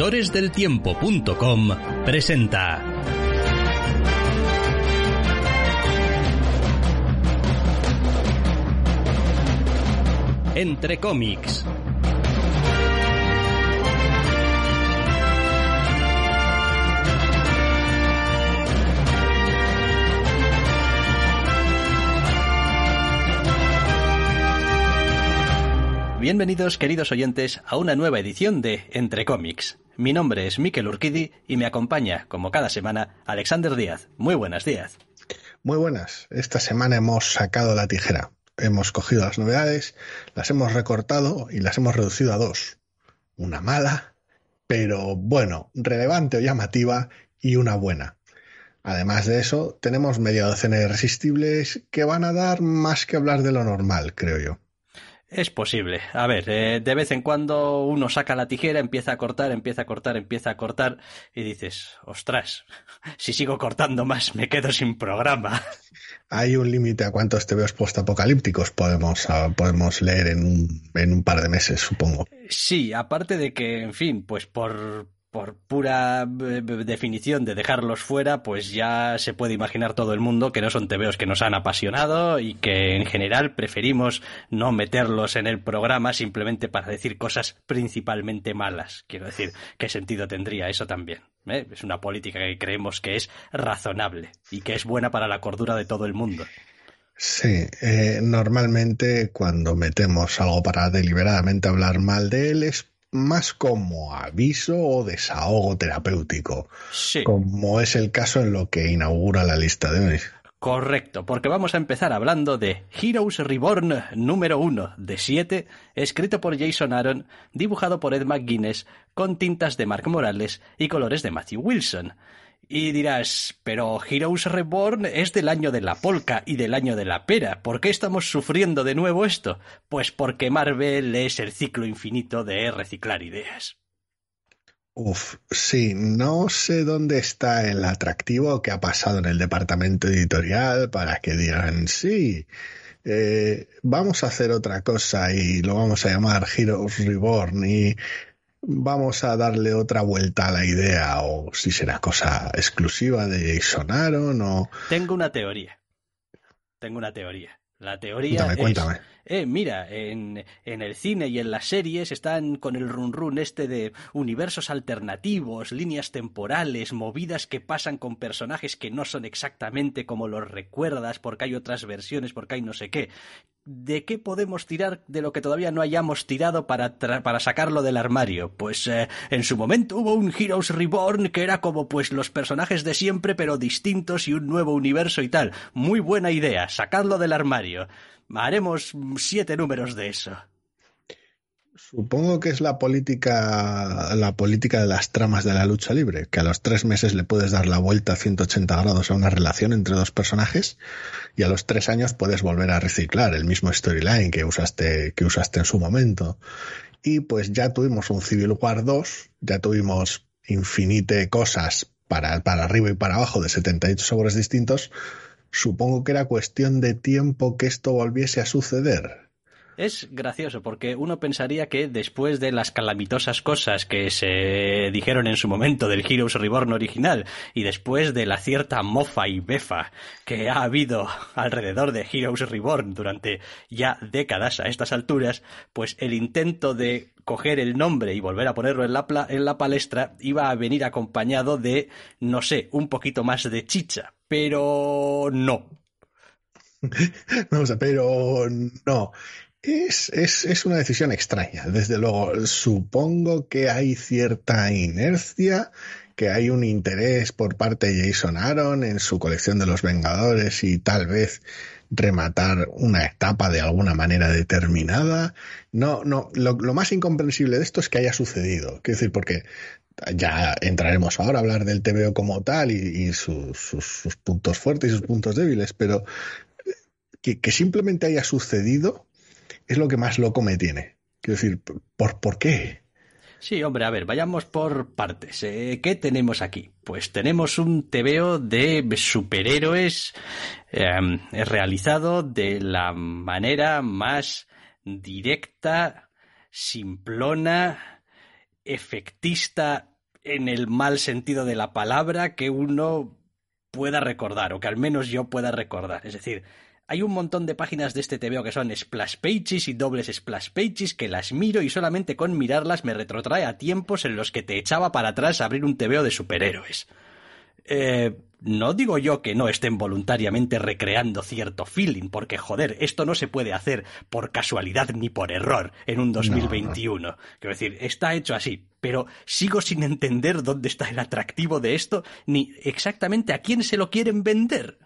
doctoresdeltiempo.com presenta Entre cómics. Bienvenidos, queridos oyentes, a una nueva edición de Entre cómics. Mi nombre es Miquel Urquidi y me acompaña, como cada semana, Alexander Díaz. Muy buenas, Díaz. Muy buenas. Esta semana hemos sacado la tijera. Hemos cogido las novedades, las hemos recortado y las hemos reducido a dos. Una mala, pero bueno, relevante o llamativa y una buena. Además de eso, tenemos media docena de irresistibles que van a dar más que hablar de lo normal, creo yo. Es posible. A ver, eh, de vez en cuando uno saca la tijera, empieza a cortar, empieza a cortar, empieza a cortar y dices, ostras, si sigo cortando más me quedo sin programa. Hay un límite a cuántos TVOs postapocalípticos podemos, ah, podemos leer en un, en un par de meses, supongo. Sí, aparte de que, en fin, pues por, por pura eh, definición de dejarlos fuera, pues ya se puede imaginar todo el mundo que no son tebeos que nos han apasionado y que en general preferimos no meterlos en el programa simplemente para decir cosas principalmente malas. Quiero decir, ¿qué sentido tendría eso también? ¿Eh? Es una política que creemos que es razonable y que es buena para la cordura de todo el mundo. Sí, eh, normalmente cuando metemos algo para deliberadamente hablar mal de él es más como aviso o desahogo terapéutico, Sí. como es el caso en lo que inaugura la lista de hoy. Correcto, porque vamos a empezar hablando de Heroes Reborn número 1 de 7, escrito por Jason Aaron, dibujado por Ed McGuinness, con tintas de Mark Morales y colores de Matthew Wilson. Y dirás, pero Heroes Reborn es del año de la polca y del año de la pera. ¿Por qué estamos sufriendo de nuevo esto? Pues porque Marvel es el ciclo infinito de reciclar ideas. Uf, sí, no sé dónde está el atractivo que ha pasado en el departamento editorial para que digan, sí, eh, vamos a hacer otra cosa y lo vamos a llamar Heroes Reborn y vamos a darle otra vuelta a la idea o si será cosa exclusiva de Jason Aaron o... Tengo una teoría. Tengo una teoría. La teoría Cuéntame, es, cuéntame. Eh, mira, en, en el cine y en las series están con el run run este de universos alternativos, líneas temporales, movidas que pasan con personajes que no son exactamente como los recuerdas, porque hay otras versiones, porque hay no sé qué. ¿De qué podemos tirar de lo que todavía no hayamos tirado para, para sacarlo del armario? Pues eh, en su momento hubo un Heroes Reborn que era como pues los personajes de siempre pero distintos y un nuevo universo y tal. Muy buena idea, sacarlo del armario. Haremos siete números de eso. Supongo que es la política, la política de las tramas de la lucha libre, que a los tres meses le puedes dar la vuelta a 180 grados a una relación entre dos personajes y a los tres años puedes volver a reciclar el mismo storyline que usaste, que usaste en su momento. Y pues ya tuvimos un Civil War 2, ya tuvimos infinite cosas para, para arriba y para abajo de 78 sabores distintos. Supongo que era cuestión de tiempo que esto volviese a suceder. Es gracioso porque uno pensaría que después de las calamitosas cosas que se dijeron en su momento del Heroes Reborn original y después de la cierta mofa y befa que ha habido alrededor de Heroes Reborn durante ya décadas a estas alturas, pues el intento de coger el nombre y volver a ponerlo en la, pla- en la palestra iba a venir acompañado de, no sé, un poquito más de chicha. Pero no, Vamos a, pero no. Es, es, es una decisión extraña. Desde luego, supongo que hay cierta inercia que hay un interés por parte de Jason Aaron en su colección de los Vengadores y tal vez rematar una etapa de alguna manera determinada. No, no, lo, más incomprensible de esto es que haya sucedido. Quiero decir, porque ya entraremos ahora a hablar del TVO como tal y, sus, puntos fuertes y sus puntos débiles, pero que, que, simplemente haya sucedido es lo que más loco me tiene. Quiero decir, ¿por, por qué? Sí, hombre, a ver, vayamos por partes. Eh, ¿Qué tenemos aquí? Pues tenemos un TVO de superhéroes em, realizado de la manera más directa, simplona, efectista en el mal sentido de la palabra que uno pueda recordar, o que al menos yo pueda recordar. Es decir, hay un montón de páginas de este TVO que son splash pages y dobles splash pages que las miro y solamente con mirarlas me retrotrae a tiempos en los que te echaba para atrás a abrir un TVO de superhéroes. Eh, no digo yo que no estén voluntariamente recreando cierto feeling, porque joder, esto no se puede hacer por casualidad ni por error en un 2021. Quiero decir, está hecho así, pero sigo sin entender dónde está el atractivo de esto, ni exactamente a quién se lo quieren vender.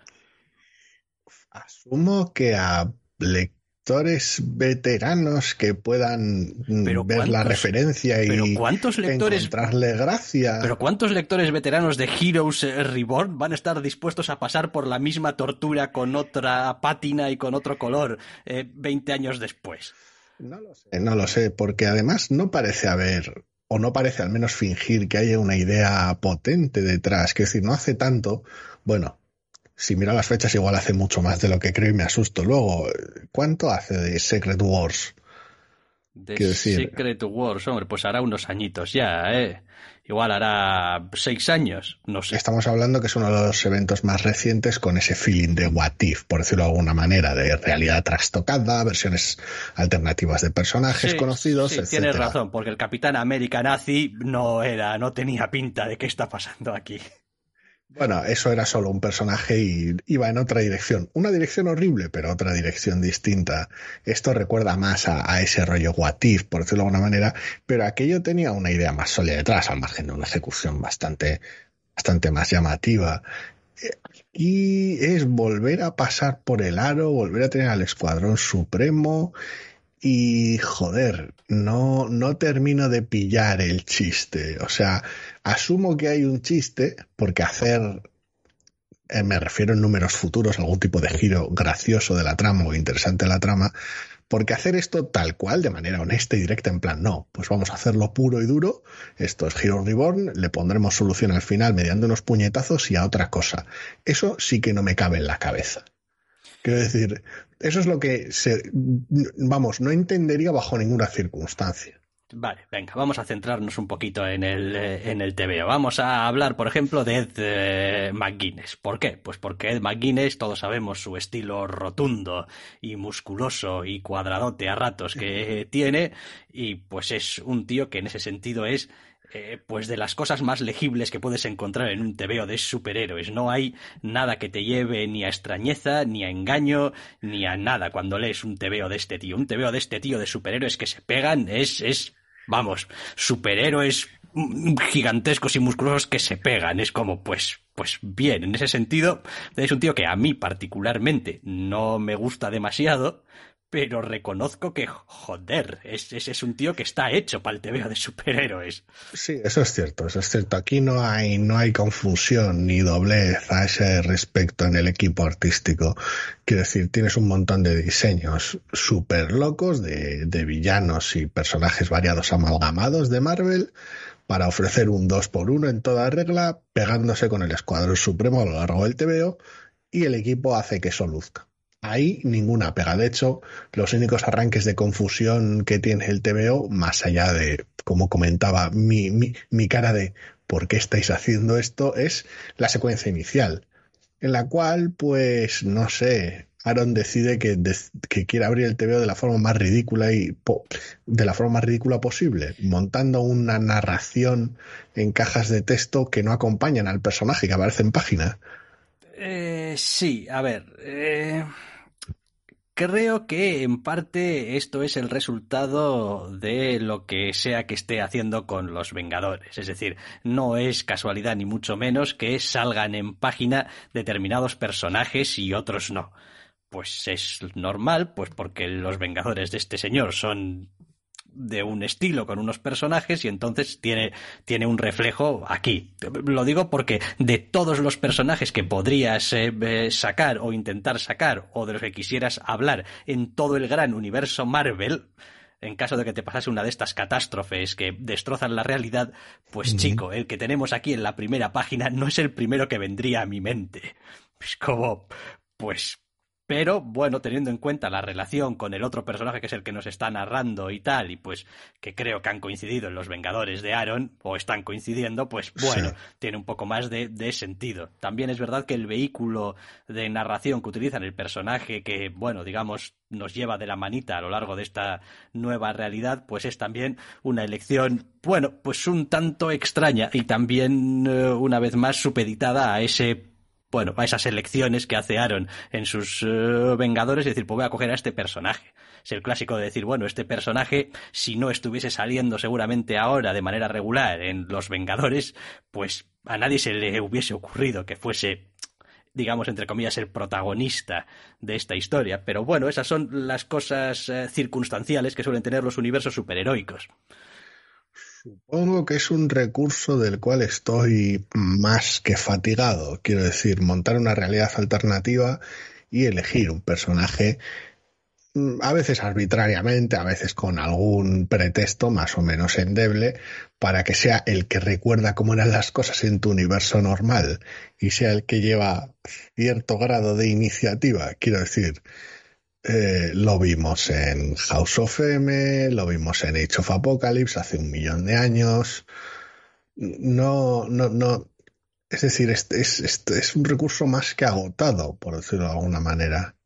Asumo que a lectores veteranos que puedan ver la referencia y cuántos lectores, encontrarle gracia. Pero ¿cuántos lectores veteranos de Heroes Reborn van a estar dispuestos a pasar por la misma tortura con otra pátina y con otro color eh, 20 años después? No lo sé, no lo sé, porque además no parece haber o no parece al menos fingir que haya una idea potente detrás. Que decir, no hace tanto, bueno, si miro las fechas, igual hace mucho más de lo que creo y me asusto. Luego, ¿cuánto hace de Secret Wars? De Secret Wars, hombre, pues hará unos añitos ya, ¿eh? Igual hará seis años, no sé. Estamos hablando que es uno de los eventos más recientes con ese feeling de what if, por decirlo de alguna manera, de realidad trastocada, versiones alternativas de personajes conocidos, sí, Tienes razón, porque el Capitán América nazi no era, no tenía pinta de qué está pasando aquí. Bueno, eso era solo un personaje y iba en otra dirección. Una dirección horrible, pero otra dirección distinta. Esto recuerda más a, ese rollo Watif, por decirlo de alguna manera, pero aquello tenía una idea más sólida detrás, al margen de una ejecución bastante, bastante más llamativa. Y es volver a pasar por el aro, volver a tener al Escuadrón Supremo y joder, no, no termino de pillar el chiste. O sea, asumo que hay un chiste, porque hacer, eh, me refiero en números futuros, algún tipo de giro gracioso de la trama o interesante de la trama, porque hacer esto tal cual, de manera honesta y directa, en plan, no, pues vamos a hacerlo puro y duro, esto es Hero Reborn, le pondremos solución al final mediante unos puñetazos y a otra cosa. Eso sí que no me cabe en la cabeza. Quiero decir, eso es lo que se, vamos, no entendería bajo ninguna circunstancia. Vale, venga, vamos a centrarnos un poquito en el, eh, en el TVO. Vamos a hablar, por ejemplo, de Ed eh, McGuinness. ¿Por qué? Pues porque Ed McGuinness, todos sabemos su estilo rotundo y musculoso y cuadradote a ratos que tiene, y pues es un tío que en ese sentido es eh, pues de las cosas más legibles que puedes encontrar en un TVO de superhéroes. No hay nada que te lleve ni a extrañeza, ni a engaño, ni a nada cuando lees un TVO de este tío. Un TVO de este tío de superhéroes que se pegan es, es, vamos, superhéroes gigantescos y musculosos que se pegan. Es como, pues, pues bien, en ese sentido, es un tío que a mí particularmente no me gusta demasiado, pero reconozco que, joder, ese es, un tío que está hecho para el TVO de superhéroes. Sí, eso es cierto, eso es cierto. Aquí no hay, no hay confusión ni doblez a ese respecto en el equipo artístico. Quiero decir, tienes un montón de diseños súper locos de, de villanos y personajes variados amalgamados de Marvel para ofrecer un 2 por 1 en toda regla, pegándose con el Escuadrón Supremo a lo largo del TVO, y el equipo hace que eso luzca. Ahí ninguna pega. De hecho, los únicos arranques de confusión que tiene el TVO, más allá de, como comentaba, mi, mi, cara de ¿por qué estáis haciendo esto? es la secuencia inicial, en la cual, pues, no sé, Aaron decide que, que, quiere abrir el TVO de la forma más ridícula y de la forma más ridícula posible, montando una narración en cajas de texto que no acompañan al personaje que aparece en página. Eh, sí, a ver. Eh, Creo que en parte esto es el resultado de lo que sea que esté haciendo con los Vengadores. Es decir, no es casualidad ni mucho menos que salgan en página determinados personajes y otros no. Pues es normal, pues porque los Vengadores de este señor son de un estilo con unos personajes y entonces tiene, tiene un reflejo aquí. Lo digo porque de todos los personajes que podrías eh, eh, sacar o intentar sacar o de los que quisieras hablar en todo el gran universo Marvel, en caso de que te pasase una de estas catástrofes que destrozan la realidad, pues chico, el que tenemos aquí en la primera página no es el primero que vendría a mi mente. Es como, pues pero bueno, teniendo en cuenta la relación con el otro personaje que es el que nos está narrando y tal, y pues que creo que han coincidido en los Vengadores de Aaron, o están coincidiendo, pues bueno, tiene un poco más de, de, sentido. También es verdad que el vehículo de narración que utilizan el personaje que, bueno, digamos, nos lleva de la manita a lo largo de esta nueva realidad, pues es también una elección, bueno, pues un tanto extraña y también, eh, una vez más, supeditada a ese bueno, a esas elecciones que hace Aaron en sus eh, Vengadores y decir, pues voy a coger a este personaje. Es el clásico de decir, bueno, este personaje, si no estuviese saliendo seguramente ahora de manera regular en los Vengadores, pues a nadie se le hubiese ocurrido que fuese digamos, entre comillas, el protagonista de esta historia. Pero bueno, esas son las cosas eh, circunstanciales que suelen tener los universos superheroicos. Supongo que es un recurso del cual estoy más que fatigado. Quiero decir, montar una realidad alternativa y elegir un personaje mm, a veces arbitrariamente, a veces con algún pretexto más o menos endeble, para que sea el que recuerda cómo eran las cosas en tu universo normal y sea el que lleva cierto grado de iniciativa. Quiero decir, eh, lo vimos en House of M, lo vimos en Age of Apocalypse hace un millón de años. No, no, no. Es decir, es, es, un recurso más que agotado, por decirlo de alguna manera.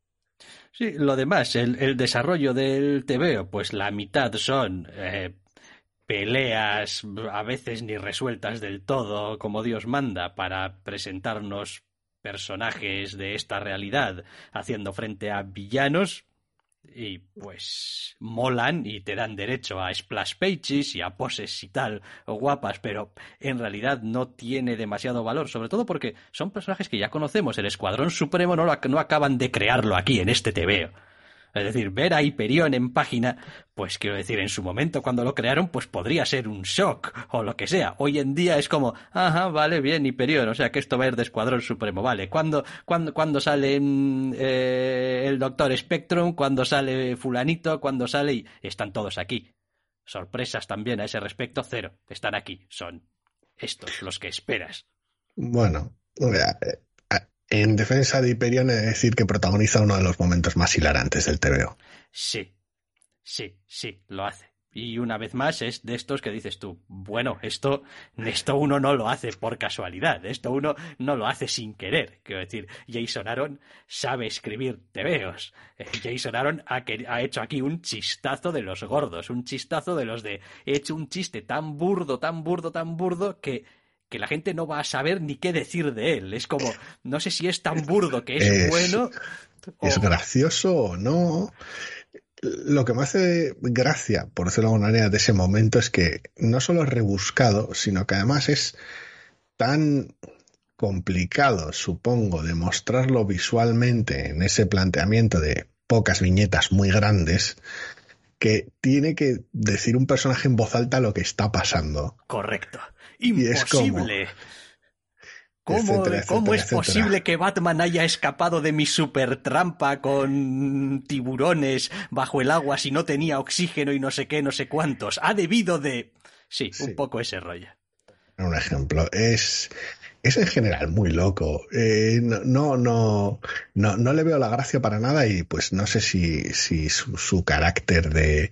Sí, lo demás, el, el desarrollo del TVO, pues la mitad son eh, peleas a veces ni resueltas del todo como Dios manda para presentarnos personajes de esta realidad haciendo frente a villanos y pues molan y te dan derecho a splash pages y a poses y tal o guapas, pero en realidad no tiene demasiado valor, sobre todo porque son personajes que ya conocemos, el Escuadrón Supremo no, no acaban de crearlo aquí en este TVO. Es decir, ver a Hyperion en página, pues quiero decir, en su momento cuando lo crearon, pues podría ser un shock o lo que sea. Hoy en día es como, ajá, vale, bien, Hyperion, o sea que esto va a ir de Escuadrón Supremo, vale. ¿Cuándo, sale mm, eh, el Doctor Spectrum? ¿Cuándo sale Fulanito? ¿Cuándo sale? Están todos aquí. Sorpresas también a ese respecto, cero. Están aquí. Son estos los que esperas. Bueno, eh, en defensa de Hyperion, de decir que protagoniza uno de los momentos más hilarantes del TVO. Sí, sí, sí, lo hace. Y una vez más es de estos que dices tú, bueno, esto, esto uno no lo hace por casualidad, esto uno no lo hace sin querer. Quiero decir, Jason Aaron sabe escribir tebeos. Eh, Jason Aaron ha, ha, hecho aquí un chistazo de los gordos, un chistazo de los de he hecho un chiste tan burdo, tan burdo, tan burdo que que la gente no va a saber ni qué decir de él. Es como, no sé si es tan burdo que es, bueno. Es gracioso o no. Lo que me hace gracia, por decirlo de alguna manera, de ese momento es que no solo es rebuscado, sino que además es tan complicado, supongo, de mostrarlo visualmente en ese planteamiento de pocas viñetas muy grandes, que tiene que decir un personaje en voz alta lo que está pasando. Correcto. Imposible. ¿Cómo, es posible que Batman haya escapado de mi super trampa con tiburones bajo el agua si no tenía oxígeno y no sé qué, no sé cuántos? Ha debido de... Sí, un poco ese rollo. Un ejemplo. Es, es en general muy loco. Eh, no, no, no, no, le veo la gracia para nada y pues no sé si, si su carácter de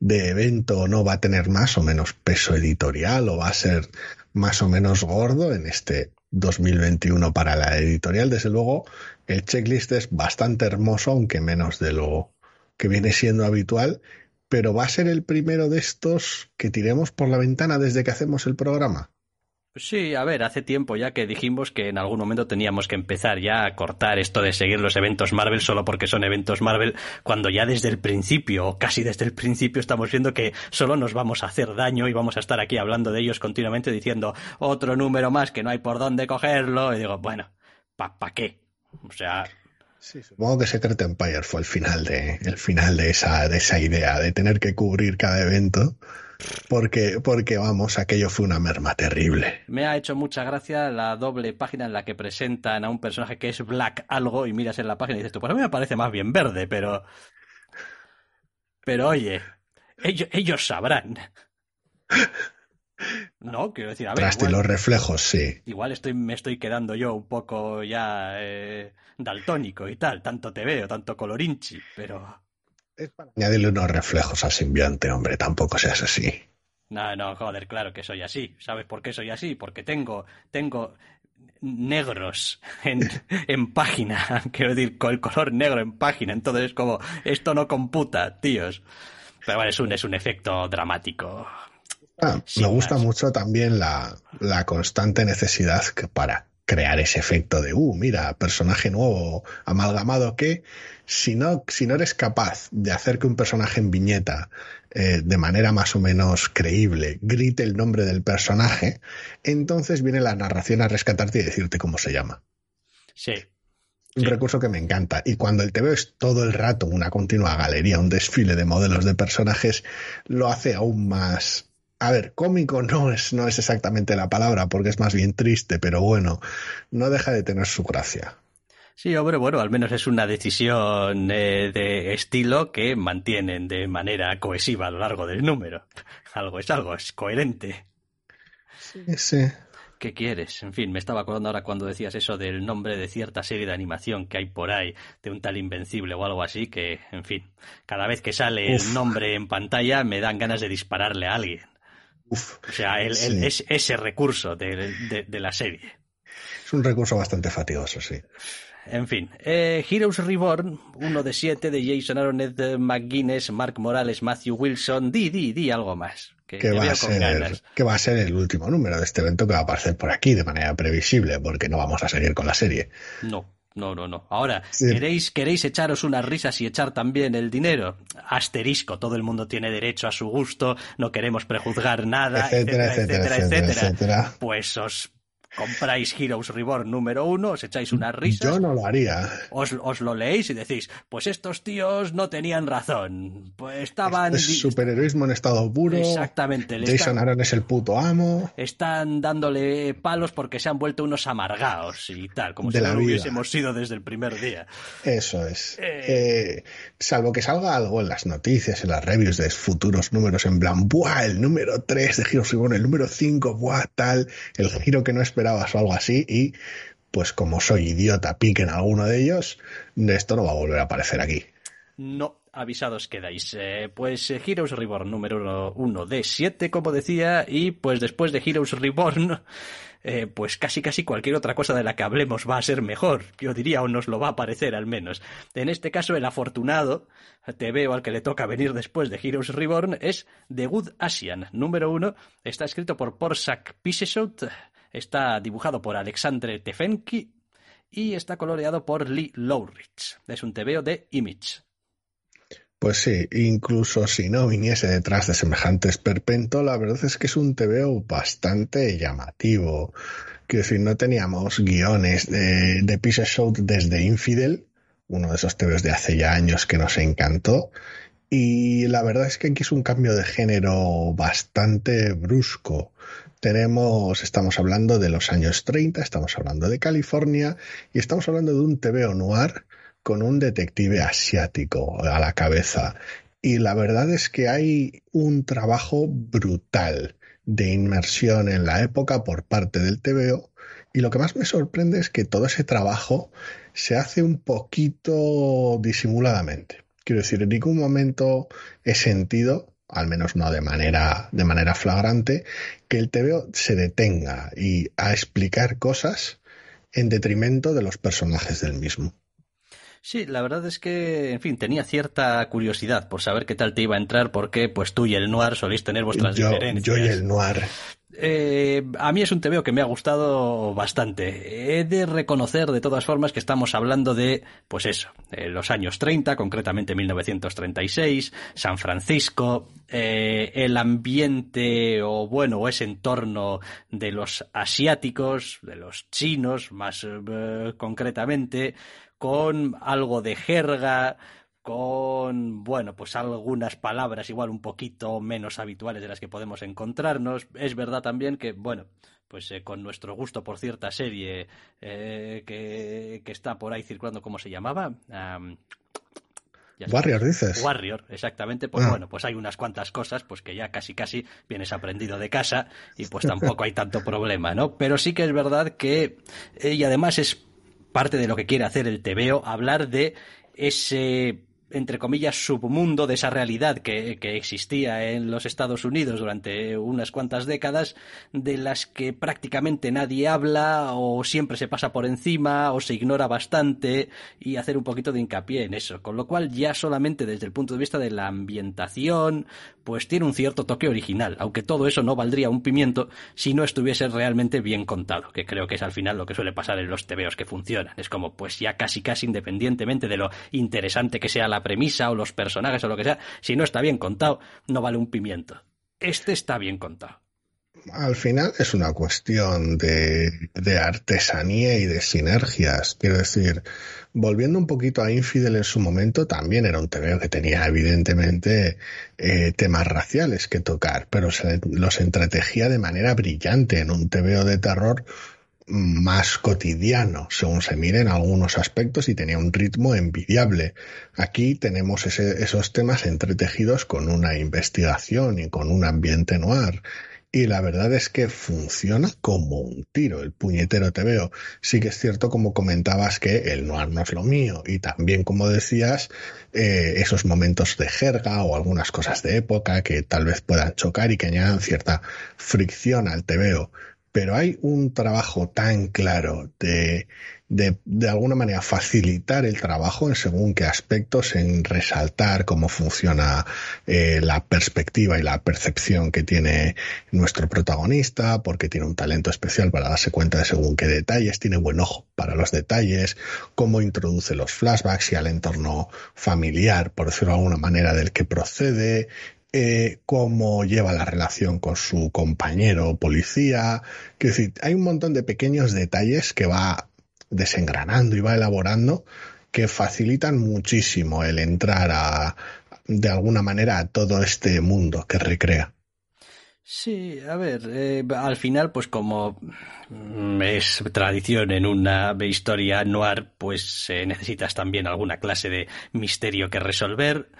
de evento no va a tener más o menos peso editorial o va a ser más o menos gordo en este 2021 para la editorial. Desde luego, el checklist es bastante hermoso, aunque menos de lo que viene siendo habitual, pero va a ser el primero de estos que tiremos por la ventana desde que hacemos el programa. Sí, a ver, hace tiempo ya que dijimos que en algún momento teníamos que empezar ya a cortar esto de seguir los eventos Marvel solo porque son eventos Marvel, cuando ya desde el principio, o casi desde el principio, estamos viendo que solo nos vamos a hacer daño y vamos a estar aquí hablando de ellos continuamente diciendo otro número más que no hay por dónde cogerlo. Y digo, bueno, ¿pa, pa qué? O sea, Sí, supongo que Secret Empire fue el final de, el final de esa, de esa idea, de tener que cubrir cada evento, porque, porque vamos, aquello fue una merma terrible. Me ha hecho mucha gracia la doble página en la que presentan a un personaje que es Black algo y miras en la página y dices tú, pues a mí me parece más bien verde, pero... Pero oye, ellos, ellos sabrán. No, quiero decir, a ver. Igual, los reflejos, sí. igual estoy, me estoy quedando yo un poco ya eh, daltónico y tal, tanto te veo, tanto colorinchi, pero. Es para añadirle unos reflejos al simbionte, hombre, tampoco seas así. No, no, joder, claro que soy así. ¿Sabes por qué soy así? Porque tengo, tengo negros en, en página, quiero decir, con el color negro en página, entonces es como, esto no computa, tíos. Pero bueno, es un, es un efecto dramático. Ah, me gusta más. mucho también la, la constante necesidad que para crear ese efecto de, uh, mira, personaje nuevo, amalgamado, que si no, si no eres capaz de hacer que un personaje en viñeta, eh, de manera más o menos creíble, grite el nombre del personaje, entonces viene la narración a rescatarte y decirte cómo se llama. Sí, Un Sí. recurso que me encanta. Y cuando el TV es todo el rato una continua galería, un desfile de modelos de personajes, lo hace aún más. A ver, cómico no es, no es exactamente la palabra, porque es más bien triste, pero bueno, no deja de tener su gracia. Sí, hombre, bueno, al menos es una decisión eh, de estilo que mantienen de manera cohesiva a lo largo del número. Algo es algo, es coherente. Ese. ¿Qué quieres? En fin, me estaba acordando ahora cuando decías eso del nombre de cierta serie de animación que hay por ahí, de un tal Invencible o algo así, que, en fin, cada vez que sale Uf. el nombre en pantalla me dan ganas de dispararle a alguien. Uf, O sea, el, el- Sí. es, ese recurso de, de- de la serie. es un recurso bastante fatigoso, sí. En fin, eh, Heroes Reborn, uno de siete de Jason Aaron, Ed McGuinness, Mark Morales, Matthew Wilson, di, di, di algo más. Que, Que va, a ser, ganas. que va a ser el último número de este evento que va a aparecer por aquí de manera previsible, porque no vamos a seguir con la serie. No, no, no, no. Ahora, Sí. ¿queréis, ¿queréis echaros unas risas y echar también el dinero? Asterisco, todo el mundo tiene derecho a su gusto, no queremos prejuzgar nada, Etcétera, etcétera, etcétera, etcétera. Pues os compráis Heroes Reborn número uno, os echáis unas risas, Yo no lo haría. os, os lo leéis y decís, pues estos tíos no tenían razón, pues estaban... Es di- superheroísmo en estado puro. Exactamente, le Jason están- Aaron es el puto amo. están dándole palos porque se han vuelto unos amargaos y tal, como De si la no lo vida. hubiésemos sido desde el primer día. Eso es. Eh. Eh, salvo que salga algo en las noticias, en las reviews de futuros números, en plan, ¡buah! El número 3 de Heroes Reborn, el número 5, ¡buah! Tal, el giro que no esperabas o algo así. Y pues como soy idiota, piquen alguno de ellos, esto no va a volver a aparecer aquí. No, avisados quedáis. Eh, pues eh, Heroes Reborn número 1 de 7, como decía, y pues después de Heroes Reborn, eh, pues casi casi cualquier otra cosa de la que hablemos va a ser mejor, yo diría, o nos lo va a parecer al menos. En este caso, el afortunado, te veo al que le toca venir después de Heroes Reborn, es The Good Asian número 1, está escrito por Porsak Piseshout, está dibujado por Alexandre Tefenki y está coloreado por Lee Lowrich. Es un TVO de Image. Pues sí, incluso si no viniese detrás de semejante esperpento, la verdad es que es un TVO bastante llamativo. Quiero decir, no teníamos guiones de, de Show desde Infidel, uno de esos TVOs de hace ya años que nos encantó. Y la verdad es que aquí es un cambio de género bastante brusco. Tenemos, estamos hablando de los años 30, estamos hablando de California y estamos hablando de un TVO noir con un detective asiático a la cabeza. Y la verdad es que hay un trabajo brutal de inmersión en la época por parte del TVO. Y lo que más me sorprende es que todo ese trabajo se hace un poquito disimuladamente. Quiero decir, en ningún momento he sentido, al menos no de manera, de manera flagrante, que el TVO se detenga y a explicar cosas en detrimento de los personajes del mismo. Sí, la verdad es que, en fin, tenía cierta curiosidad por saber qué tal te iba a entrar, porque pues tú y el Noir soléis tener vuestras Yo, diferencias. yo y el noir. Eh, a mí es un TVO que me ha gustado bastante. He de reconocer de todas formas que estamos hablando de, pues eso, los años 30, concretamente 1936, San Francisco, eh, el ambiente o bueno, o ese entorno de los asiáticos, de los chinos más eh, concretamente, con algo de jerga, con, bueno, pues algunas palabras igual un poquito menos habituales de las que podemos encontrarnos. Es verdad también que, bueno, pues eh, con nuestro gusto por cierta serie eh, que, está por ahí circulando, ¿cómo se llamaba? Warrior, dices. Warrior, exactamente. Pues ah. bueno, pues hay unas cuantas cosas pues que ya casi casi vienes aprendido de casa y pues tampoco hay tanto problema, ¿no? Pero sí que es verdad que, eh, y además es parte de lo que quiere hacer el TVO, hablar de ese entre comillas, submundo de esa realidad que, existía en los Estados Unidos durante unas cuantas décadas, de las que prácticamente nadie habla o siempre se pasa por encima o se ignora bastante y hacer un poquito de hincapié en eso. Con lo cual ya solamente desde el punto de vista de la ambientación, pues tiene un cierto toque original, aunque todo eso no valdría un pimiento si no estuviese realmente bien contado, que creo que es al final lo que suele pasar en los tebeos que funcionan. Es como, pues ya casi casi independientemente de lo interesante que sea la premisa o los personajes o lo que sea, si no está bien contado, no vale un pimiento. Este está bien contado al final es una cuestión de, artesanía y de sinergias. Quiero decir, volviendo un poquito a Infidel en su momento, también era un TVO que tenía evidentemente eh, temas raciales que tocar, pero se los entretejía de manera brillante en un TVO de terror más cotidiano, según se miren algunos aspectos, y tenía un ritmo envidiable. Aquí tenemos esos temas entretejidos con una investigación y con un ambiente noir y la verdad es que funciona como un tiro. El puñetero te veo. Sí que es cierto, como comentabas, que el noir no es lo mío. Y también, como decías, eh, esos momentos de jerga o algunas cosas de época que tal vez puedan chocar y que añadan cierta fricción al te veo. Pero hay un trabajo tan claro de de, de alguna manera facilitar el trabajo en según qué aspectos, en resaltar cómo funciona eh, la perspectiva y la percepción que tiene nuestro protagonista, porque tiene un talento especial para darse cuenta de según qué detalles, tiene buen ojo para los detalles, cómo introduce los flashbacks y al entorno familiar, por decirlo de alguna manera, del que procede, eh, cómo lleva la relación con su compañero policía. Decir, hay un montón de pequeños detalles que va desengranando y va elaborando que facilitan muchísimo el entrar a, de alguna manera, a todo este mundo que recrea. Sí, a ver, eh, al final, pues como es tradición en una historia noir, pues necesitas también alguna clase de misterio que resolver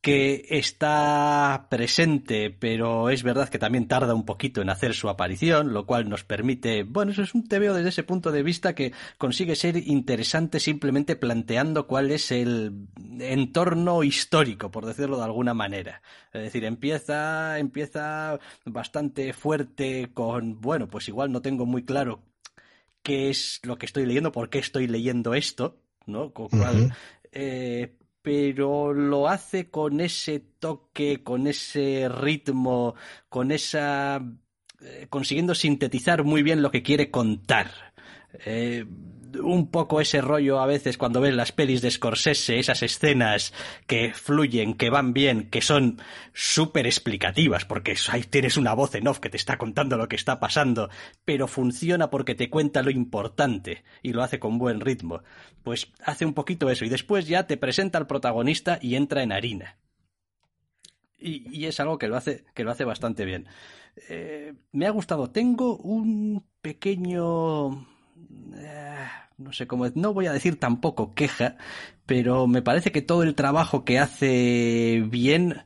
que está presente, pero es verdad que también tarda un poquito en hacer su aparición, lo cual nos permite, bueno, eso es un TVO desde ese punto de vista que consigue ser interesante simplemente planteando cuál es el entorno histórico, por decirlo de alguna manera. Es decir, empieza, empieza bastante fuerte con, bueno, pues igual no tengo muy claro qué es lo que estoy leyendo, por qué estoy leyendo esto, ¿no? Con cual, eh, pero lo hace con ese toque, con ese ritmo, con esa... Eh, consiguiendo sintetizar muy bien lo que quiere contar. Eh, un poco ese rollo a veces cuando ves las pelis de Scorsese, esas escenas que fluyen, que van bien, que son súper explicativas, porque ahí tienes una voz en off que te está contando lo que está pasando, pero funciona porque te cuenta lo importante y lo hace con buen ritmo. Pues hace un poquito eso y después ya te presenta al protagonista y entra en harina. Y, es algo que lo hace, que lo hace bastante bien. Eh, me ha gustado. Tengo un pequeño no sé cómo, no voy a decir tampoco queja, pero me parece que todo el trabajo que hace bien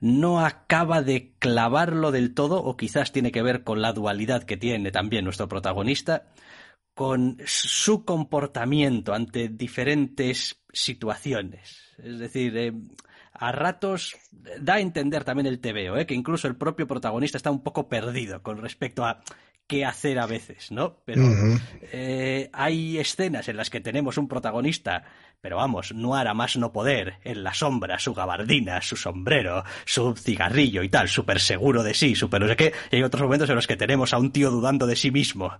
no acaba de clavarlo del todo, o quizás tiene que ver con la dualidad que tiene también nuestro protagonista, con su comportamiento ante diferentes situaciones. Es decir, eh, a ratos da a entender también el TVO, ¿eh? que incluso el propio protagonista está un poco perdido con respecto a qué hacer a veces, ¿no? Pero eh, hay escenas en las que tenemos un protagonista, pero vamos, no hará más no poder, en la sombra, su gabardina, su sombrero, su cigarrillo y tal, súper seguro de sí, súper no sé qué, y hay otros momentos en los que tenemos a un tío dudando de sí mismo.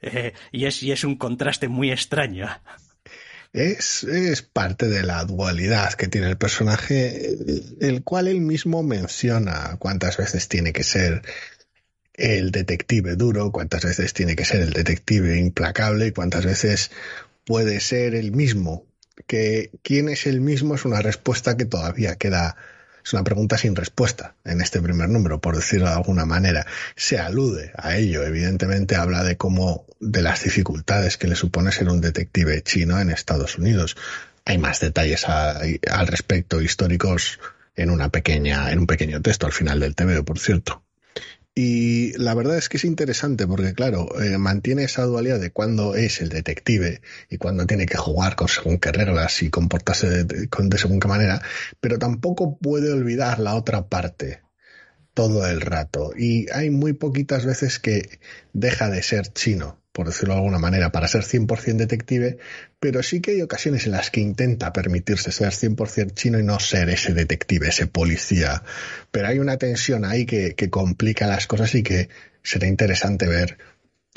Eh, y, es, y es un contraste muy extraño. Es, es, parte de la dualidad que tiene el personaje, el cual él mismo menciona cuántas veces tiene que ser el detective duro, cuántas veces tiene que ser el detective implacable y cuántas veces puede ser el mismo. Que quién es el mismo es una respuesta que todavía queda, es una pregunta sin respuesta en este primer número, por decirlo de alguna manera. Se alude a ello, evidentemente habla de cómo, de las dificultades que le supone ser un detective chino en Estados Unidos. Hay más detalles al respecto históricos en una pequeña, en un pequeño texto al final del TVO, por cierto. Y la verdad es que es interesante porque, claro, eh, mantiene esa dualidad de cuándo es el detective y cuándo tiene que jugar con según qué reglas y comportarse de, de según qué manera, pero tampoco puede olvidar la otra parte todo el rato. Y hay muy poquitas veces que deja de ser chino por decirlo de alguna manera, para ser 100% detective, pero sí que hay ocasiones en las que intenta permitirse ser 100% chino y no ser ese detective, ese policía. Pero hay una tensión ahí que, que complica las cosas y que será interesante ver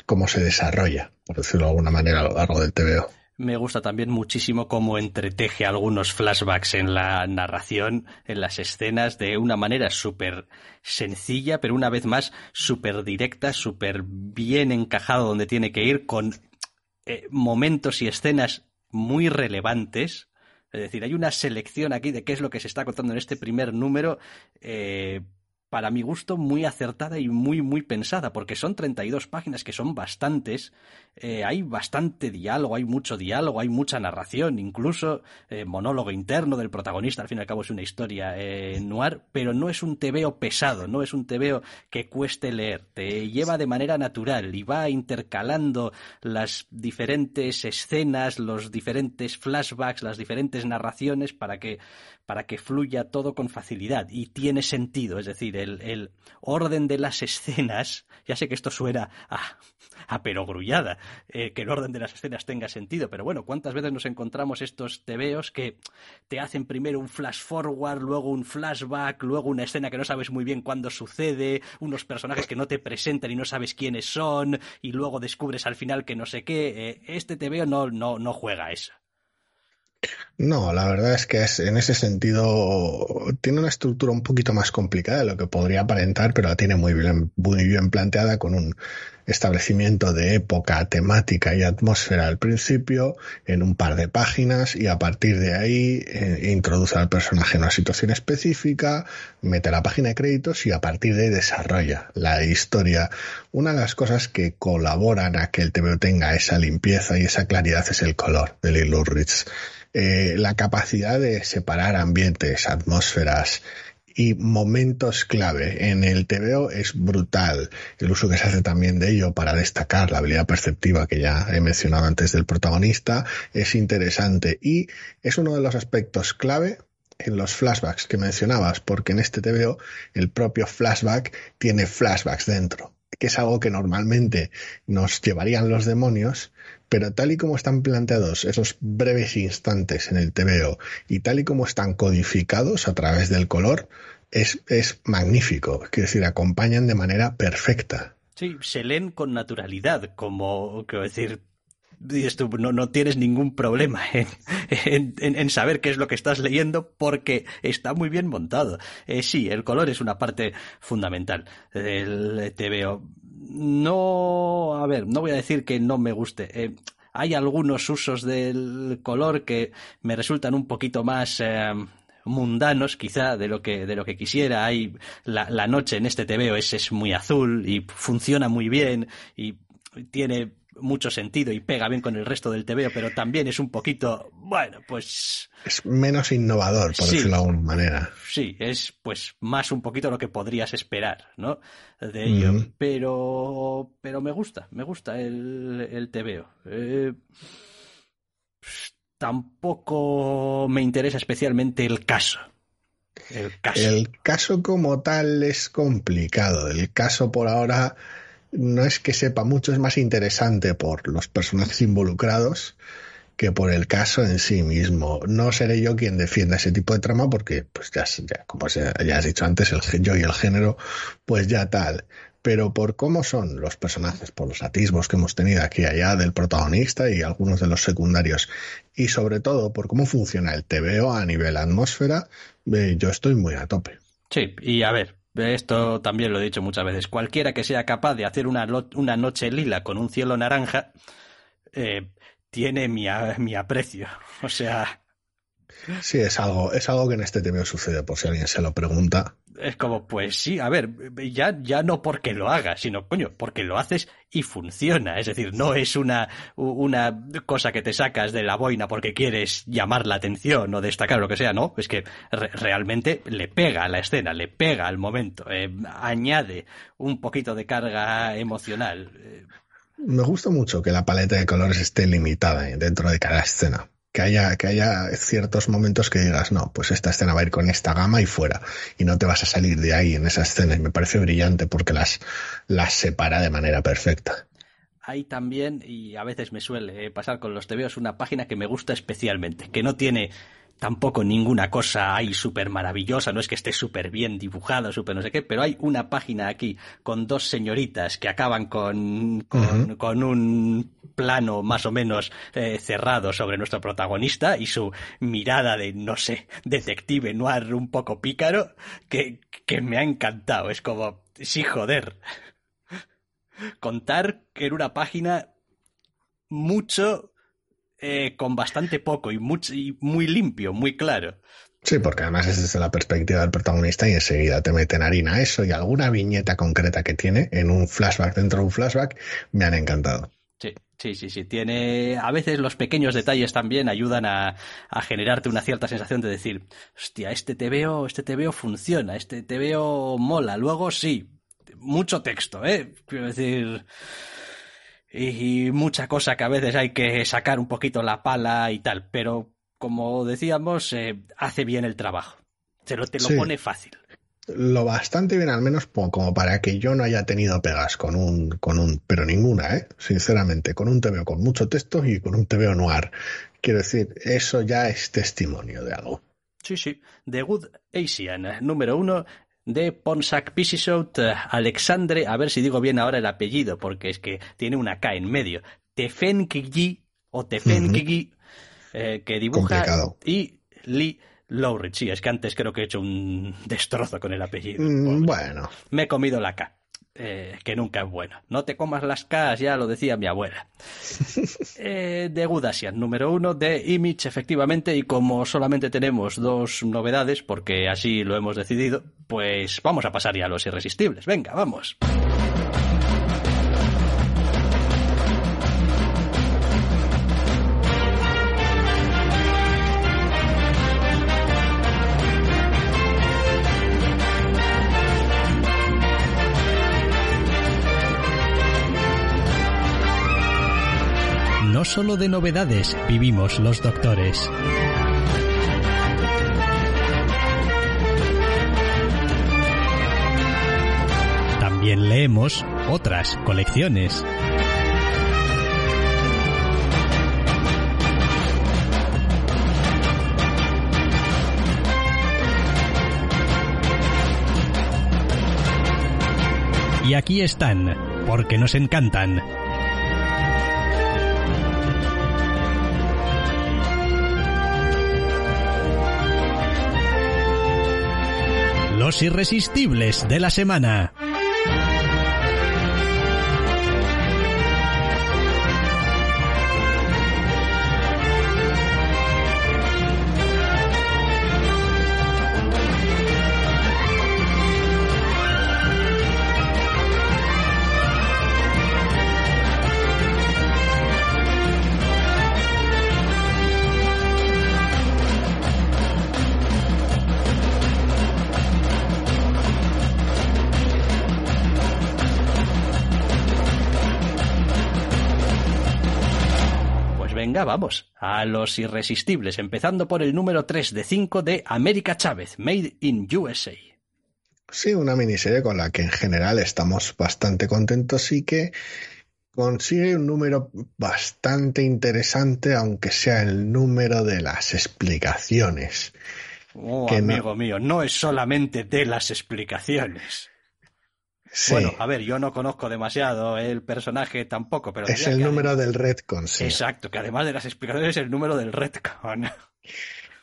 cómo se desarrolla, por decirlo de alguna manera, a lo largo del TVO. Me gusta también muchísimo cómo entreteje algunos flashbacks en la narración, en las escenas, de una manera súper sencilla, pero una vez más súper directa, súper bien encajado donde tiene que ir, con eh, momentos y escenas muy relevantes. Es decir, hay una selección aquí de qué es lo que se está contando en este primer número, eh, para mi gusto, muy acertada y muy, muy pensada, porque son 32 páginas que son bastantes, eh, hay bastante diálogo, hay mucho diálogo, hay mucha narración, incluso eh, monólogo interno del protagonista, al fin y al cabo es una historia eh, noir, pero no es un tebeo pesado, no es un tebeo que cueste leer, te lleva de manera natural y va intercalando las diferentes escenas, los diferentes flashbacks, las diferentes narraciones para que para que fluya todo con facilidad y tiene sentido. Es decir, el, orden de las escenas, ya sé que esto suena a, perogrullada, eh, que el orden de las escenas tenga sentido, pero bueno, ¿cuántas veces nos encontramos estos tebeos que te hacen primero un flash forward, luego un flashback, luego una escena que no sabes muy bien cuándo sucede, unos personajes que no te presentan y no sabes quiénes son, y luego descubres al final que no sé qué? Eh, este tebeo no, no, no juega eso. No, la verdad es que es, en ese sentido tiene una estructura un poquito más complicada de lo que podría aparentar, pero la tiene muy bien, muy bien planteada con un establecimiento de época, temática y atmósfera al principio, en un par de páginas, y a partir de ahí eh, introduce al personaje en una situación específica, mete la página de créditos y a partir de ahí desarrolla la historia. Una de las cosas que colaboran a que el TV tenga esa limpieza y esa claridad es el color del Lil eh, la capacidad de separar ambientes, atmósferas y momentos clave en el TVO es brutal. El uso que se hace también de ello para destacar la habilidad perceptiva que ya he mencionado antes del protagonista es interesante y es uno de los aspectos clave en los flashbacks que mencionabas, porque en este TVO el propio flashback tiene flashbacks dentro, que es algo que normalmente nos llevarían los demonios, pero tal y como están planteados esos breves instantes en el TVO y tal y como están codificados a través del color, es, es magnífico. Quiero decir, acompañan de manera perfecta. Sí, se leen con naturalidad, como, quiero decir, no, no, tienes ningún problema en, en, saber qué es lo que estás leyendo porque está muy bien montado. Eh, sí, el color es una parte fundamental del TVO no, a ver, no voy a decir que no me guste. Eh, hay algunos usos del color que me resultan un poquito más eh, mundanos quizá de lo que de lo que quisiera hay la, la noche en este TVO es, es muy azul y funciona muy bien y tiene mucho sentido y pega bien con el resto del TVO, pero también es un poquito, bueno, pues... Es menos innovador, por decirlo de alguna manera. Sí, es pues más un poquito lo que podrías esperar, ¿no? De ello. Pero, pero me gusta, me gusta el, el TVO. Eh, tampoco me interesa especialmente el caso. El caso. El caso como tal es complicado. El caso por ahora no es que sepa mucho, es más interesante por los personajes involucrados que por el caso en sí mismo. No seré yo quien defienda ese tipo de trama porque, pues ya, ya como ya has dicho antes, el yo y el género, pues ya tal. Pero por cómo son los personajes, por los atisbos que hemos tenido aquí y allá del protagonista y algunos de los secundarios, y sobre todo por cómo funciona el TVO a nivel atmósfera, eh, yo estoy muy a tope. Sí, y a ver, esto también lo he dicho muchas veces. Cualquiera que sea capaz de hacer una, una noche lila con un cielo naranja, eh, tiene mi, mi aprecio. O sea. Sí, es algo, es algo que en este tema sucede, por si alguien se lo pregunta. Es como, pues sí, a ver, ya, ya no porque lo hagas, sino, coño, porque lo haces y funciona. Es decir, no es una, una cosa que te sacas de la boina porque quieres llamar la atención o destacar lo que sea, no. Es que realmente le pega a la escena, le pega al momento, eh, añade un poquito de carga emocional. Eh, me gusta mucho que la paleta de colores esté limitada dentro de cada escena. Que haya, que haya ciertos momentos que digas, no, pues esta escena va a ir con esta gama y fuera. Y no te vas a salir de ahí en esa escena. Y me parece brillante porque las, las separa de manera perfecta. Hay también, y a veces me suele pasar con los TVOs, una página que me gusta especialmente, que no tiene tampoco ninguna cosa ahí súper maravillosa, no es que esté súper bien dibujado, súper no sé qué, pero hay una página aquí con dos señoritas que acaban con, con, un plano más o menos eh, cerrado sobre nuestro protagonista y su mirada de, no sé, detective noir un poco pícaro, que, que me ha encantado. Es como, sí, joder. Contar que en una página mucho eh, con bastante poco y, muy limpio, muy claro. Sí, porque además es desde la perspectiva del protagonista y enseguida te meten harina eso y alguna viñeta concreta que tiene en un flashback dentro de un flashback me han encantado. Sí, sí, sí, sí. Tiene. A veces los pequeños detalles también ayudan a, a, generarte una cierta sensación de decir, hostia, este te veo, este te veo funciona, este te veo mola. Luego sí, mucho texto, ¿eh? Quiero decir y, mucha cosa que a veces hay que sacar un poquito la pala y tal, pero como decíamos, eh, hace bien el trabajo. Se lo, te lo pone fácil. Lo bastante bien, al menos como para que yo no haya tenido pegas con un, con un, pero ninguna, ¿eh? sinceramente, con un TVO con mucho texto y con un TVO noir. Quiero decir, eso ya es testimonio de algo. Sí, sí. The Good Asian, número uno, de Ponsak Pisisot eh, Alexandre, a ver si digo bien ahora el apellido, porque es que tiene una K en medio, Tefenkigi o Tefenkigi, eh, que dibuja y Lee Lowry. Sí, es que antes creo que he hecho un destrozo con el apellido. Mm, bueno. Me he comido la K. Eh, que nunca es bueno. No te comas las Ks, ya lo decía mi abuela. eh, de Gudasian, número uno, de Image, efectivamente, y como solamente tenemos dos novedades, porque así lo hemos decidido, pues vamos a pasar ya a los irresistibles. Venga, vamos. Solo de novedades vivimos los doctores. También leemos otras colecciones. Y aquí están, porque nos encantan. Los irresistibles de la semana. Vamos, a los irresistibles, empezando por el número 3 de 5 de América Chávez, Made in USA. Sí, una miniserie con la que en general estamos bastante contentos y que consigue un número bastante interesante, aunque sea el número de las explicaciones. Oh, amigo mío, no es solamente de las explicaciones. Bueno, a ver, yo no conozco demasiado el personaje tampoco, pero... Es el número del Redcon, sí. Exacto, que además de las explicaciones es el número del Redcon.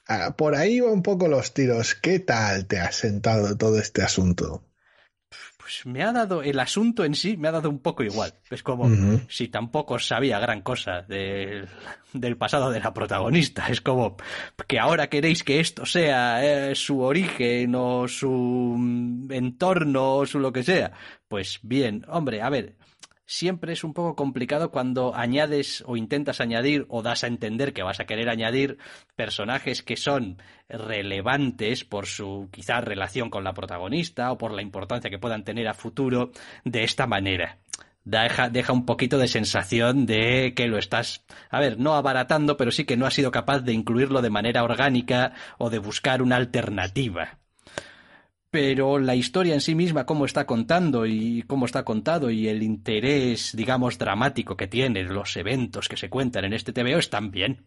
Ah, por ahí van un poco los tiros. ¿Qué tal te ha sentado todo este asunto? Pues me ha dado, el asunto en sí me ha dado un poco igual. Es como si tampoco sabía gran cosa del pasado de la protagonista. Es como que ahora queréis que esto sea eh, su origen o su entorno o su lo que sea. Pues bien, hombre, a ver, siempre es un poco complicado cuando añades o intentas añadir o das a entender que vas a querer añadir personajes que son relevantes por su quizá relación con la protagonista o por la importancia que puedan tener a futuro de esta manera. Deja, deja un poquito de sensación de que lo estás, a ver, no abaratando, pero sí que no has sido capaz de incluirlo de manera orgánica o de buscar una alternativa pero la historia en sí misma, cómo está contando y cómo está contado y el interés, digamos, dramático que tiene, los eventos que se cuentan en este TVO están bien.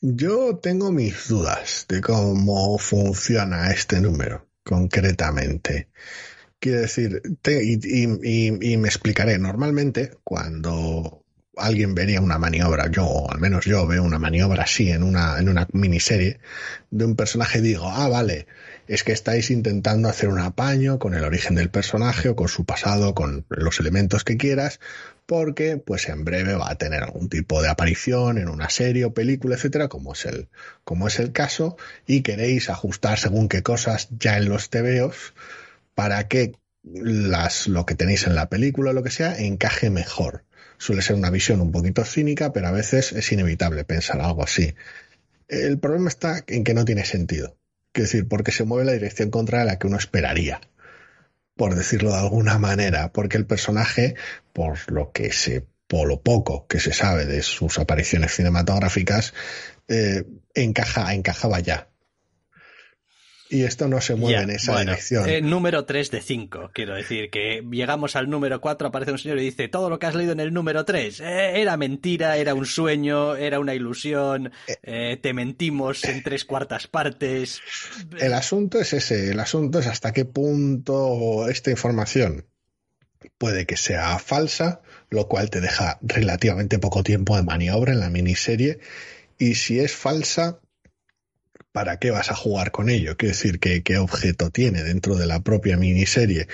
Yo tengo mis dudas de cómo funciona este número concretamente. Quiero decir, y, me explicaré. Normalmente, cuando alguien vería una maniobra, yo, o al menos yo veo una maniobra así en una, en una miniserie de un personaje, digo, ah, vale, es que estáis intentando hacer un apaño con el origen del personaje o con su pasado, con los elementos que quieras, porque pues en breve va a tener algún tipo de aparición en una serie o película, etcétera, como es el, como es el caso, y queréis ajustar según qué cosas ya en los tebeos para que las, lo que tenéis en la película o lo que sea encaje mejor. Suele ser una visión un poquito cínica, pero a veces es inevitable pensar algo así. El problema está en que no tiene sentido. Decir, porque se mueve la dirección contraria a la que uno esperaría, por decirlo de alguna manera, porque el personaje, por lo que se, por lo poco que se sabe de sus apariciones cinematográficas, eh, encaja, encajaba ya y esto no se mueve en esa dirección. Eh, número 3 de 5, quiero decir, que llegamos al número 4, aparece un señor y dice, todo lo que has leído en el número 3 eh, era mentira, era un sueño, era una ilusión, eh, te mentimos en tres cuartas partes. El asunto es ese, el asunto es hasta qué punto esta información puede que sea falsa, lo cual te deja relativamente poco tiempo de maniobra en la miniserie, y si es falsa, ¿para qué vas a jugar con ello? Quiero decir, ¿qué, ¿qué objeto tiene dentro de la propia miniserie?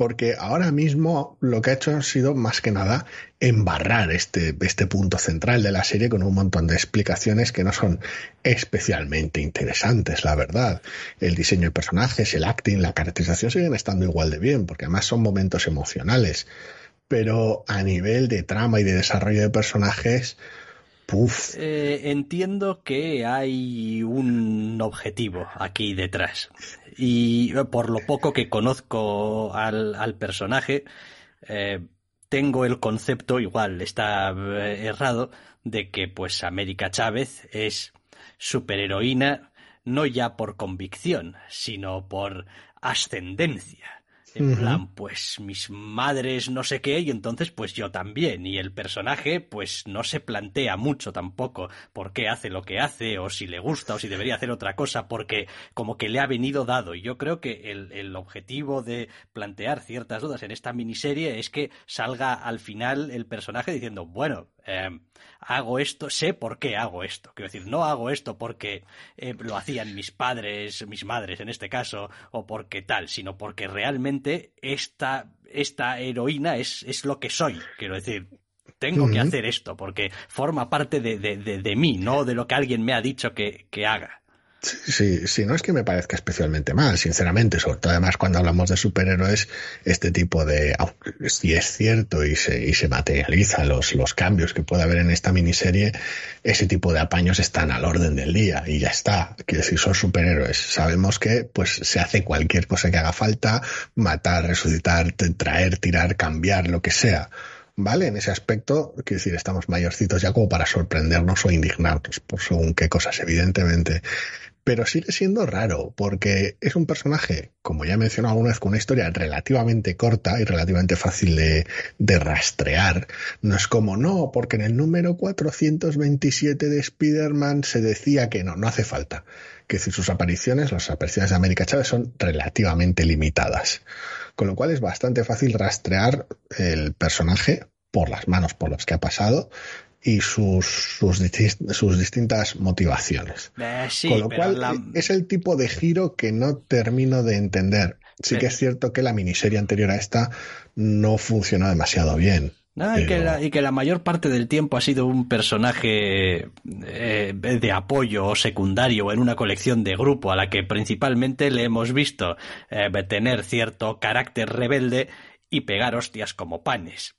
Porque ahora mismo lo que ha hecho ha sido más que nada embarrar este, este punto central de la serie con un montón de explicaciones que no son especialmente interesantes, la verdad. El diseño de personajes, el acting, la caracterización siguen estando igual de bien, porque además son momentos emocionales. Pero a nivel de trama y de desarrollo de personajes, eh, entiendo que hay un objetivo aquí detrás. Y por lo poco que conozco al, personaje, eh, tengo el concepto, igual está eh, errado, de que pues América Chávez es superheroína no ya por convicción, sino por ascendencia. En plan, pues mis madres no sé qué y entonces pues yo también. Y el personaje pues no se plantea mucho tampoco por qué hace lo que hace o si le gusta o si debería hacer otra cosa porque como que le ha venido dado. Y yo creo que el, el objetivo de plantear ciertas dudas en esta miniserie es que salga al final el personaje diciendo, bueno, Em, hago esto, sé por qué hago esto. Quiero decir, no hago esto porque eh, lo hacían mis padres, mis madres en este caso, o porque tal, sino porque realmente esta, esta heroína es, es lo que soy. Quiero decir, tengo que hacer esto porque forma parte de, de, de, mí, no de lo que alguien me ha dicho que, que haga. Sí, sí, no es que me parezca especialmente mal, sinceramente, sobre todo además cuando hablamos de superhéroes, este tipo de, si es cierto y se, y se materializa los, los cambios que puede haber en esta miniserie, ese tipo de apaños están al orden del día y ya está. Quiero decir, son superhéroes. Sabemos que pues se hace cualquier cosa que haga falta, matar, resucitar, traer, tirar, cambiar, lo que sea. ¿vale? En ese aspecto, quiero decir, estamos mayorcitos ya como para sorprendernos o indignarnos por según qué cosas, evidentemente pero sigue siendo raro, porque es un personaje, como ya he mencionado alguna vez, con una historia relativamente corta y relativamente fácil de, rastrear. No es como, no, porque en el número 427 de Spider-Man se decía que no, no hace falta. Que decir, sus apariciones, las apariciones de América Chávez son relativamente limitadas. Con lo cual es bastante fácil rastrear el personaje por las manos por las que ha pasado y sus, sus, sus distintas motivaciones. Eh, sí, Con lo cual la- es el tipo de giro que no termino de entender. Sí que Eh. es cierto que la miniserie anterior a esta no funcionó demasiado bien. No, y, que la, y que la mayor parte del tiempo ha sido un personaje eh, de apoyo o secundario en una colección de grupo a la que principalmente le hemos visto eh, tener cierto carácter rebelde y pegar hostias como panes.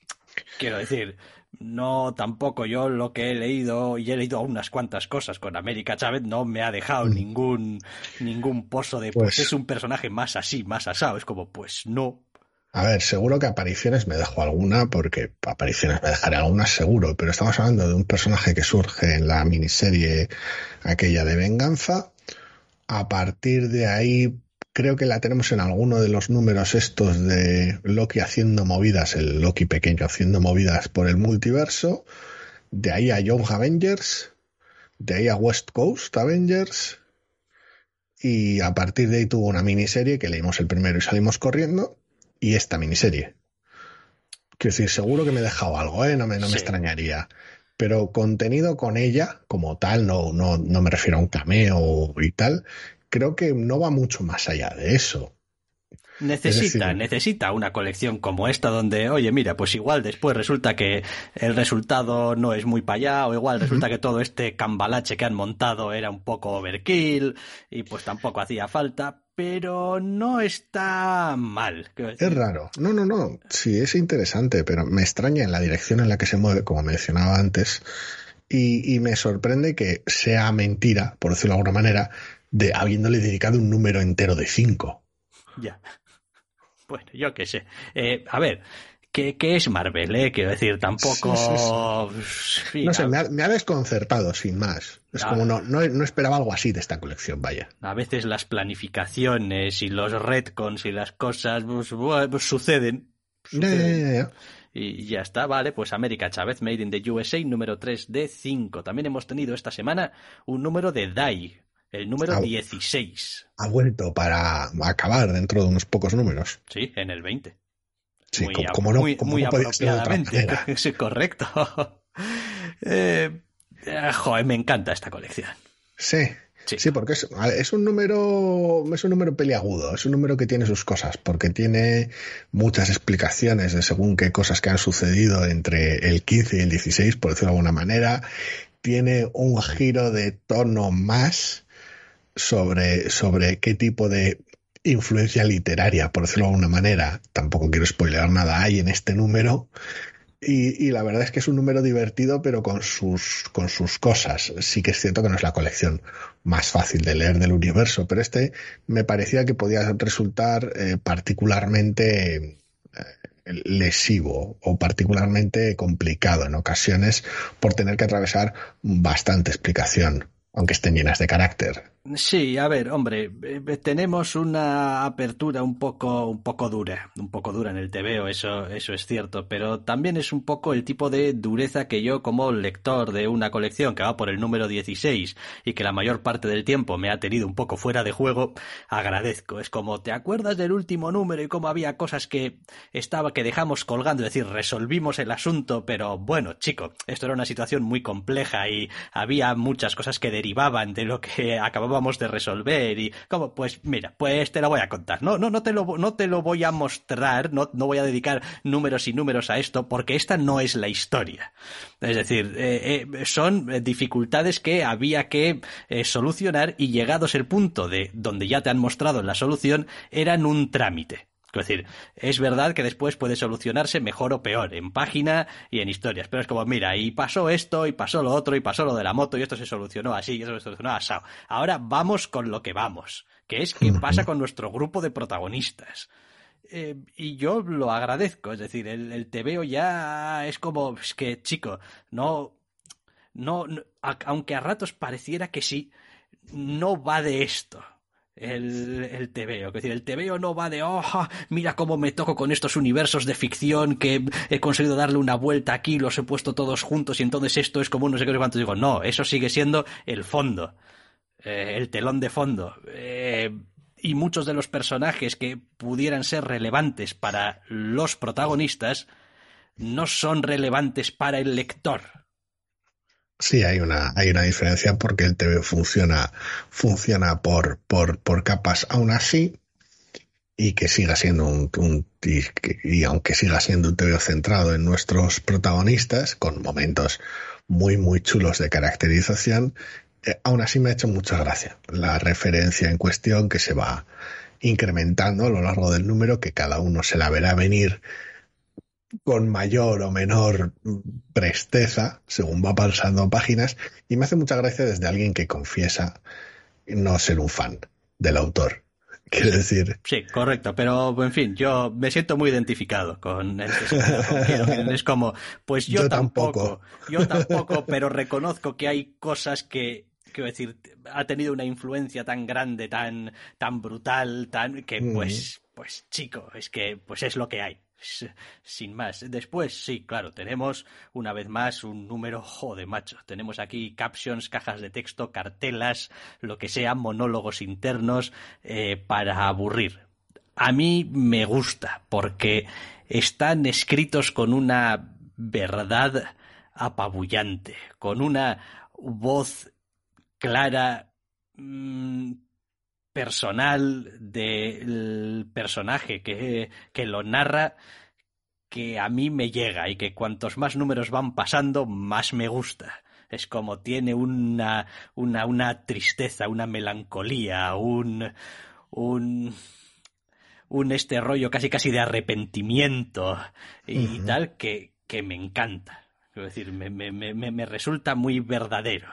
Quiero decir, no tampoco yo lo que he leído, y he leído unas cuantas cosas con América Chávez, no me ha dejado Mm. ningún, ningún pozo de pues, Pues- es un personaje más así, más asado. Es como, pues no. A ver, seguro que apariciones me dejo alguna, porque apariciones me dejaré algunas seguro, pero estamos hablando de un personaje que surge en la miniserie aquella de venganza. A partir de ahí, creo que la tenemos en alguno de los números estos de Loki haciendo movidas, el Loki pequeño haciendo movidas por el multiverso. De ahí a Young Avengers, de ahí a West Coast Avengers. Y a partir de ahí tuvo una miniserie que leímos el primero y salimos corriendo y esta miniserie. Quiero decir, seguro que me he dejado algo, ¿eh? No me, no me extrañaría. Pero contenido con ella, como tal, no, no, no me refiero a un cameo y tal, creo que no va mucho más allá de eso. Necesita, decir- necesita una colección como esta donde, oye, mira, pues igual después resulta que el resultado no es muy para allá, o igual resulta que todo este cambalache que han montado era un poco overkill, y pues tampoco hacía falta, pero no está mal. Es raro. No, no, no. Sí, es interesante, pero me extraña en la dirección en la que se mueve, como mencionaba antes. Y, y me sorprende que sea mentira, por decirlo de alguna manera, de habiéndole dedicado un número entero de cinco. Ya. Bueno, yo qué sé. Eh, a ver, ¿qué, qué es Marvel? Eh? Quiero decir, tampoco... Sí, No sé, me ha, me ha desconcertado, sin más. Es Ah. como no, no, no esperaba algo así de esta colección, vaya. A veces las planificaciones y los retcons y las cosas pues, pues suceden. Ya, ya, Suceden. ya, ya. Y ya está, vale, pues América Chávez, Made in the USA, número 3 de 5. También hemos tenido esta semana un número de DAI, el número Ah. 16. Ha vuelto para acabar dentro de unos pocos números. Sí, en el 20. Sí, muy, como, no, muy, como muy no apropiadamente. Sí, correcto. Eh, eh, joder, me encanta esta colección. Sí, Sí. sí, porque es, es un número, es un número peliagudo, es un número que tiene sus cosas, porque tiene muchas explicaciones de según qué cosas que han sucedido entre el 15 y el 16, por decirlo de alguna manera. Tiene un giro de tono más sobre, sobre qué tipo de influencia literaria, por decirlo de alguna manera. Tampoco quiero spoilear nada hay en este número. Y, y la verdad es que es un número divertido, pero con sus, con sus cosas. Sí que es cierto que no es la colección más fácil de leer del universo, pero este me parecía que podía resultar eh, particularmente eh, lesivo o particularmente complicado en ocasiones por tener que atravesar bastante explicación, aunque estén llenas de carácter. Sí, a ver, hombre, eh, tenemos una apertura un poco, un poco dura, un poco dura en el TVO, eso, eso es cierto, pero también es un poco el tipo de dureza que yo como lector de una colección que va por el número 16 y que la mayor parte del tiempo me ha tenido un poco fuera de juego, agradezco. Es como, ¿te acuerdas del último número y cómo había cosas que estaba, que dejamos colgando? Es decir, resolvimos el asunto, pero bueno, chico, esto era una situación muy compleja y había muchas cosas que derivaban de lo que acabábamos de resolver y como pues mira pues te lo voy a contar. No no no te lo no te lo voy a mostrar no no voy a dedicar números y números a esto porque esta no es la historia. Es decir eh, eh, son dificultades que había que eh, solucionar y llegados el punto de donde ya te han mostrado la solución eran un trámite es decir, es verdad que después puede solucionarse mejor o peor en página y en historias, pero es como, mira, y pasó esto, y pasó lo otro, y pasó lo de la moto, y esto se solucionó así, y eso se solucionó así. Ahora vamos con lo que vamos, que es qué pasa con nuestro grupo de protagonistas. Eh, y yo lo agradezco, es decir, el, el TVO ya es como, es que, chico, no, no, no a- aunque a ratos pareciera que sí, no va de esto. El, el. Es decir, el TVO no va de, oh, mira cómo me toco con estos universos de ficción que he conseguido darle una vuelta aquí, los he puesto todos juntos y entonces esto es como no sé qué cuánto. Digo, no, eso sigue siendo el fondo, eh, el telón de fondo. Eh, y muchos de los personajes que pudieran ser relevantes para los protagonistas no son relevantes para el lector. Sí, hay una, hay una diferencia porque el TV funciona, funciona por, por, por capas aún así y que siga siendo un, un y, aunque siga siendo un TV centrado en nuestros protagonistas, con momentos muy, muy chulos de caracterización, eh, aún así me ha hecho mucha gracia la referencia en cuestión que se va incrementando a lo largo del número, que cada uno se la verá venir con mayor o menor presteza según va pasando páginas y me hace mucha gracia desde alguien que confiesa no ser un fan del autor. Quiero decir. Sí, correcto, pero en fin, yo me siento muy identificado con este Es como, pues yo, tampoco, yo tampoco, pero reconozco que hay cosas que quiero decir, ha tenido una influencia tan grande, tan, tan brutal, tan que pues, pues chico, es que pues es lo que hay sin más. Después, sí, claro, tenemos una vez más un número, joder, macho. Tenemos aquí captions, cajas de texto, cartelas, lo que sea, monólogos internos eh, para aburrir. A mí me gusta porque están escritos con una verdad apabullante, con una voz clara, mm, personal del personaje que, que lo narra que a mí me llega y que cuantos más números van pasando, más me gusta. Es como tiene una, una, una tristeza, una melancolía, un, un, un este rollo casi casi de arrepentimiento y tal que, que me encanta. Es decir, me, me, me, me resulta muy verdadero.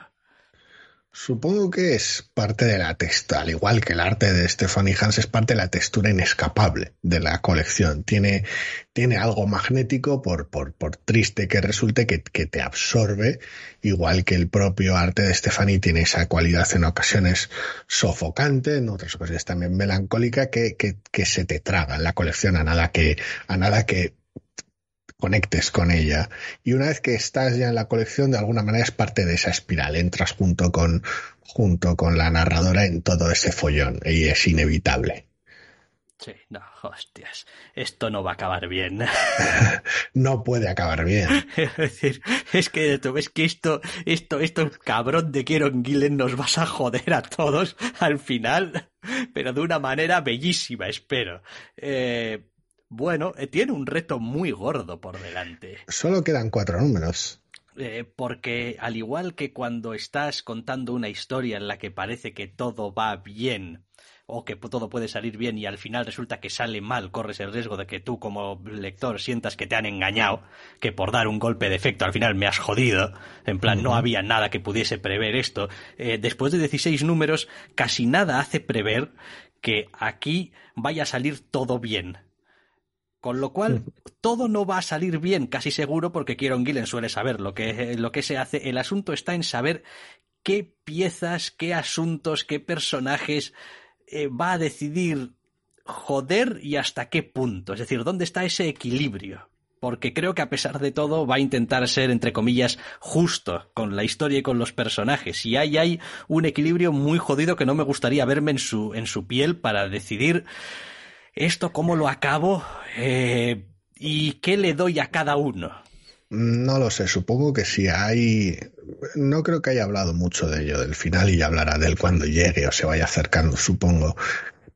Supongo que es parte de la textura, al igual que el arte de Stephanie Hans, es parte de la textura inescapable de la colección. Tiene, tiene algo magnético, por, por, por triste que resulte, que, que, te absorbe, igual que el propio arte de Stephanie tiene esa cualidad en ocasiones sofocante, en otras ocasiones también melancólica, que, que, que se te traga en la colección a nada que, a nada que conectes con ella. Y una vez que estás ya en la colección, de alguna manera es parte de esa espiral. Entras junto con, junto con la narradora en todo ese follón y es inevitable. Sí, no, hostias, esto no va a acabar bien. no puede acabar bien. es decir, es que tú ves que esto, esto, esto cabrón de Kieron Gillen nos vas a joder a todos al final, pero de una manera bellísima, espero. Eh, bueno, eh, tiene un reto muy gordo por delante. Solo quedan cuatro números. Eh, porque al igual que cuando estás contando una historia en la que parece que todo va bien o que todo puede salir bien y al final resulta que sale mal, corres el riesgo de que tú como lector sientas que te han engañado, que por dar un golpe de efecto al final me has jodido, en plan no había nada que pudiese prever esto. Eh, después de 16 números, casi nada hace prever que aquí vaya a salir todo bien con lo cual, todo no va a salir bien, casi seguro, porque Kieron Gillen suele saber lo que, lo que se hace. El asunto está en saber qué piezas, qué asuntos, qué personajes eh, va a decidir joder y hasta qué punto. Es decir, dónde está ese equilibrio. Porque creo que a pesar de todo va a intentar ser, entre comillas, justo con la historia y con los personajes. Y ahí hay un equilibrio muy jodido que no me gustaría verme en su, en su piel para decidir ¿Esto cómo lo acabo? Eh, ¿Y qué le doy a cada uno? No lo sé, supongo que si hay... No creo que haya hablado mucho de ello, del final, y ya hablará de él cuando llegue o se vaya acercando, supongo.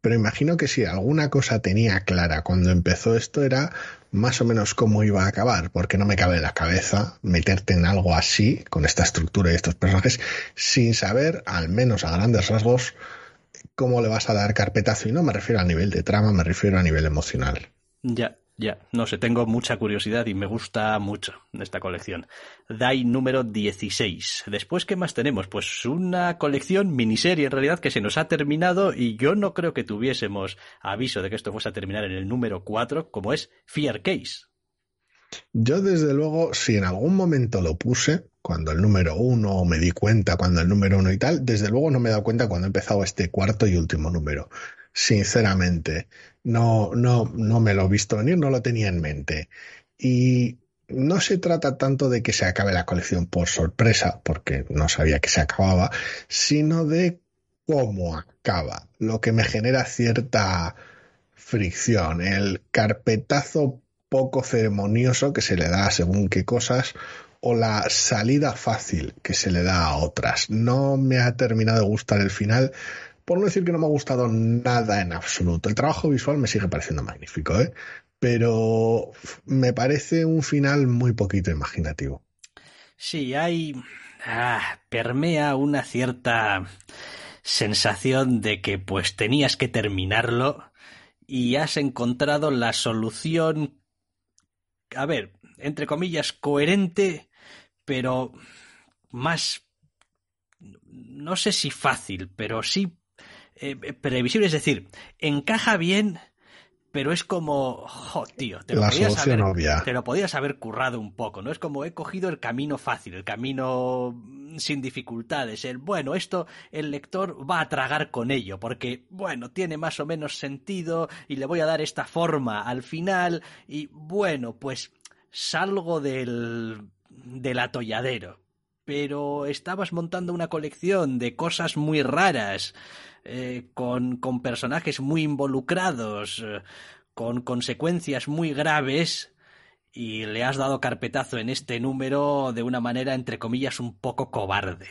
Pero imagino que si alguna cosa tenía clara cuando empezó esto era más o menos cómo iba a acabar, porque no me cabe en la cabeza meterte en algo así, con esta estructura y estos personajes, sin saber, al menos a grandes rasgos, cómo le vas a dar carpetazo. Y no me refiero a nivel de trama, me refiero a nivel emocional. Ya, ya, no sé, tengo mucha curiosidad y me gusta mucho esta colección. DAI número 16. Después, ¿qué más tenemos? Pues una colección miniserie en realidad que se nos ha terminado y yo no creo que tuviésemos aviso de que esto fuese a terminar en el número 4, como es Fear Case. Yo, desde luego, si en algún momento lo puse, cuando el número uno me di cuenta, cuando el número uno y tal, desde luego no me he dado cuenta cuando he empezado este cuarto y último número. Sinceramente, no, no, no me lo he visto venir, no lo tenía en mente. Y no se trata tanto de que se acabe la colección por sorpresa, porque no sabía que se acababa, sino de cómo acaba, lo que me genera cierta fricción, el carpetazo poco ceremonioso que se le da según qué cosas o la salida fácil que se le da a otras. No me ha terminado de gustar el final, por no decir que no me ha gustado nada en absoluto. El trabajo visual me sigue pareciendo magnífico, ¿eh? pero me parece un final muy poquito imaginativo. Sí, hay... Ah, permea una cierta sensación de que pues tenías que terminarlo y has encontrado la solución, a ver, entre comillas, coherente, pero más, no sé si fácil, pero sí eh, previsible, es decir, encaja bien pero es como, jo, tío, te lo, podías haber, te lo podías haber currado un poco, ¿no? Es como he cogido el camino fácil, el camino mm, sin dificultades, el, bueno, esto el lector va a tragar con ello, porque, bueno, tiene más o menos sentido y le voy a dar esta forma al final y, bueno, pues salgo del, del atolladero. Pero estabas montando una colección de cosas muy raras eh, con, con, personajes muy involucrados, eh, con consecuencias muy graves, y le has dado carpetazo en este número de una manera, entre comillas, un poco cobarde.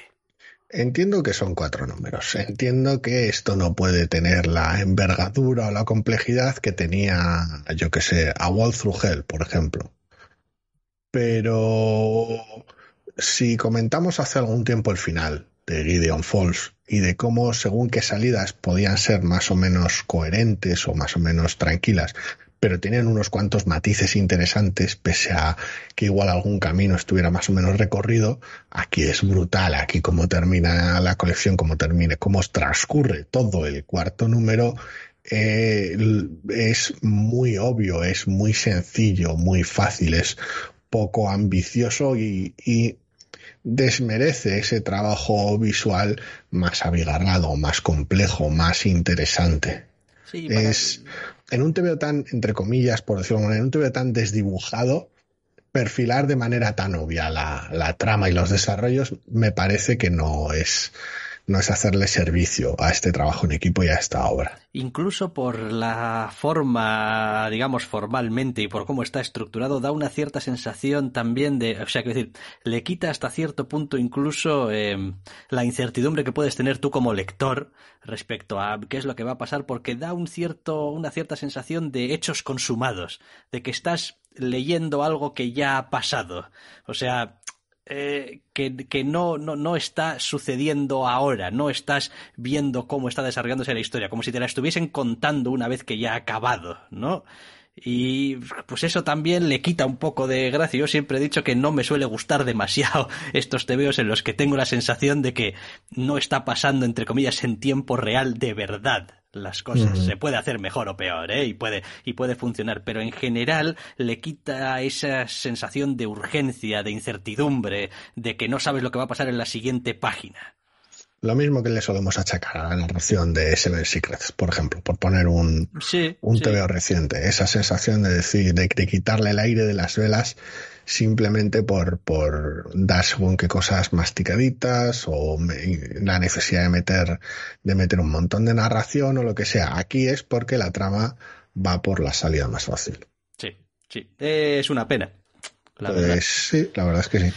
Entiendo que son cuatro números. Entiendo que esto no puede tener la envergadura o la complejidad que tenía, yo que sé, a Wall por ejemplo. Pero si comentamos hace algún tiempo el final de Gideon Falls y de cómo según qué salidas podían ser más o menos coherentes o más o menos tranquilas, pero tenían unos cuantos matices interesantes, pese a que igual algún camino estuviera más o menos recorrido. Aquí es brutal, aquí cómo termina la colección, cómo termine, cómo transcurre todo el cuarto número. Eh, es muy obvio, es muy sencillo, muy fácil, es poco ambicioso y, y desmerece ese trabajo visual más abigarrado, más complejo, más interesante. es en un TVO tan, entre comillas, por decirlo de manera, en un TVO tan desdibujado, perfilar de manera tan obvia la, la trama y los desarrollos me parece que no es no es hacerle servicio a este trabajo en equipo y a esta obra. Incluso por la forma, digamos, formalmente y por cómo está estructurado, da una cierta sensación también de, o sea, que decir, le quita hasta cierto punto incluso eh, la incertidumbre que puedes tener tú como lector respecto a qué es lo que va a pasar, porque da un cierto, una cierta sensación de hechos consumados, de que estás leyendo algo que ya ha pasado. O sea, eh, que, que no, no, no, está sucediendo ahora, no estás viendo cómo está desarrollándose la historia, como si te la estuviesen contando una vez que ya ha acabado, ¿no? Y pues eso también le quita un poco de gracia. Yo siempre he dicho que no me suele gustar demasiado estos tebeos en los que tengo la sensación de que no está pasando, entre comillas, en tiempo real de verdad las cosas. Se puede hacer mejor o peor, ¿eh? Y puede, y puede funcionar, pero en general le quita esa sensación de urgencia, de incertidumbre, de que no sabes lo que va a pasar en la siguiente página. Lo mismo que le solemos achacar a la narración de Seven Secrets, por ejemplo, por poner un, un TVO reciente. Esa sensación de decir, de, quitarle el aire de las velas simplemente por, por dar según qué cosas masticaditas o la necesidad de meter, de meter un montón de narración o lo que sea. Aquí es porque la trama va por la salida más fácil. Sí, sí. Es una pena. La pues verdad. Sí, la verdad es que sí.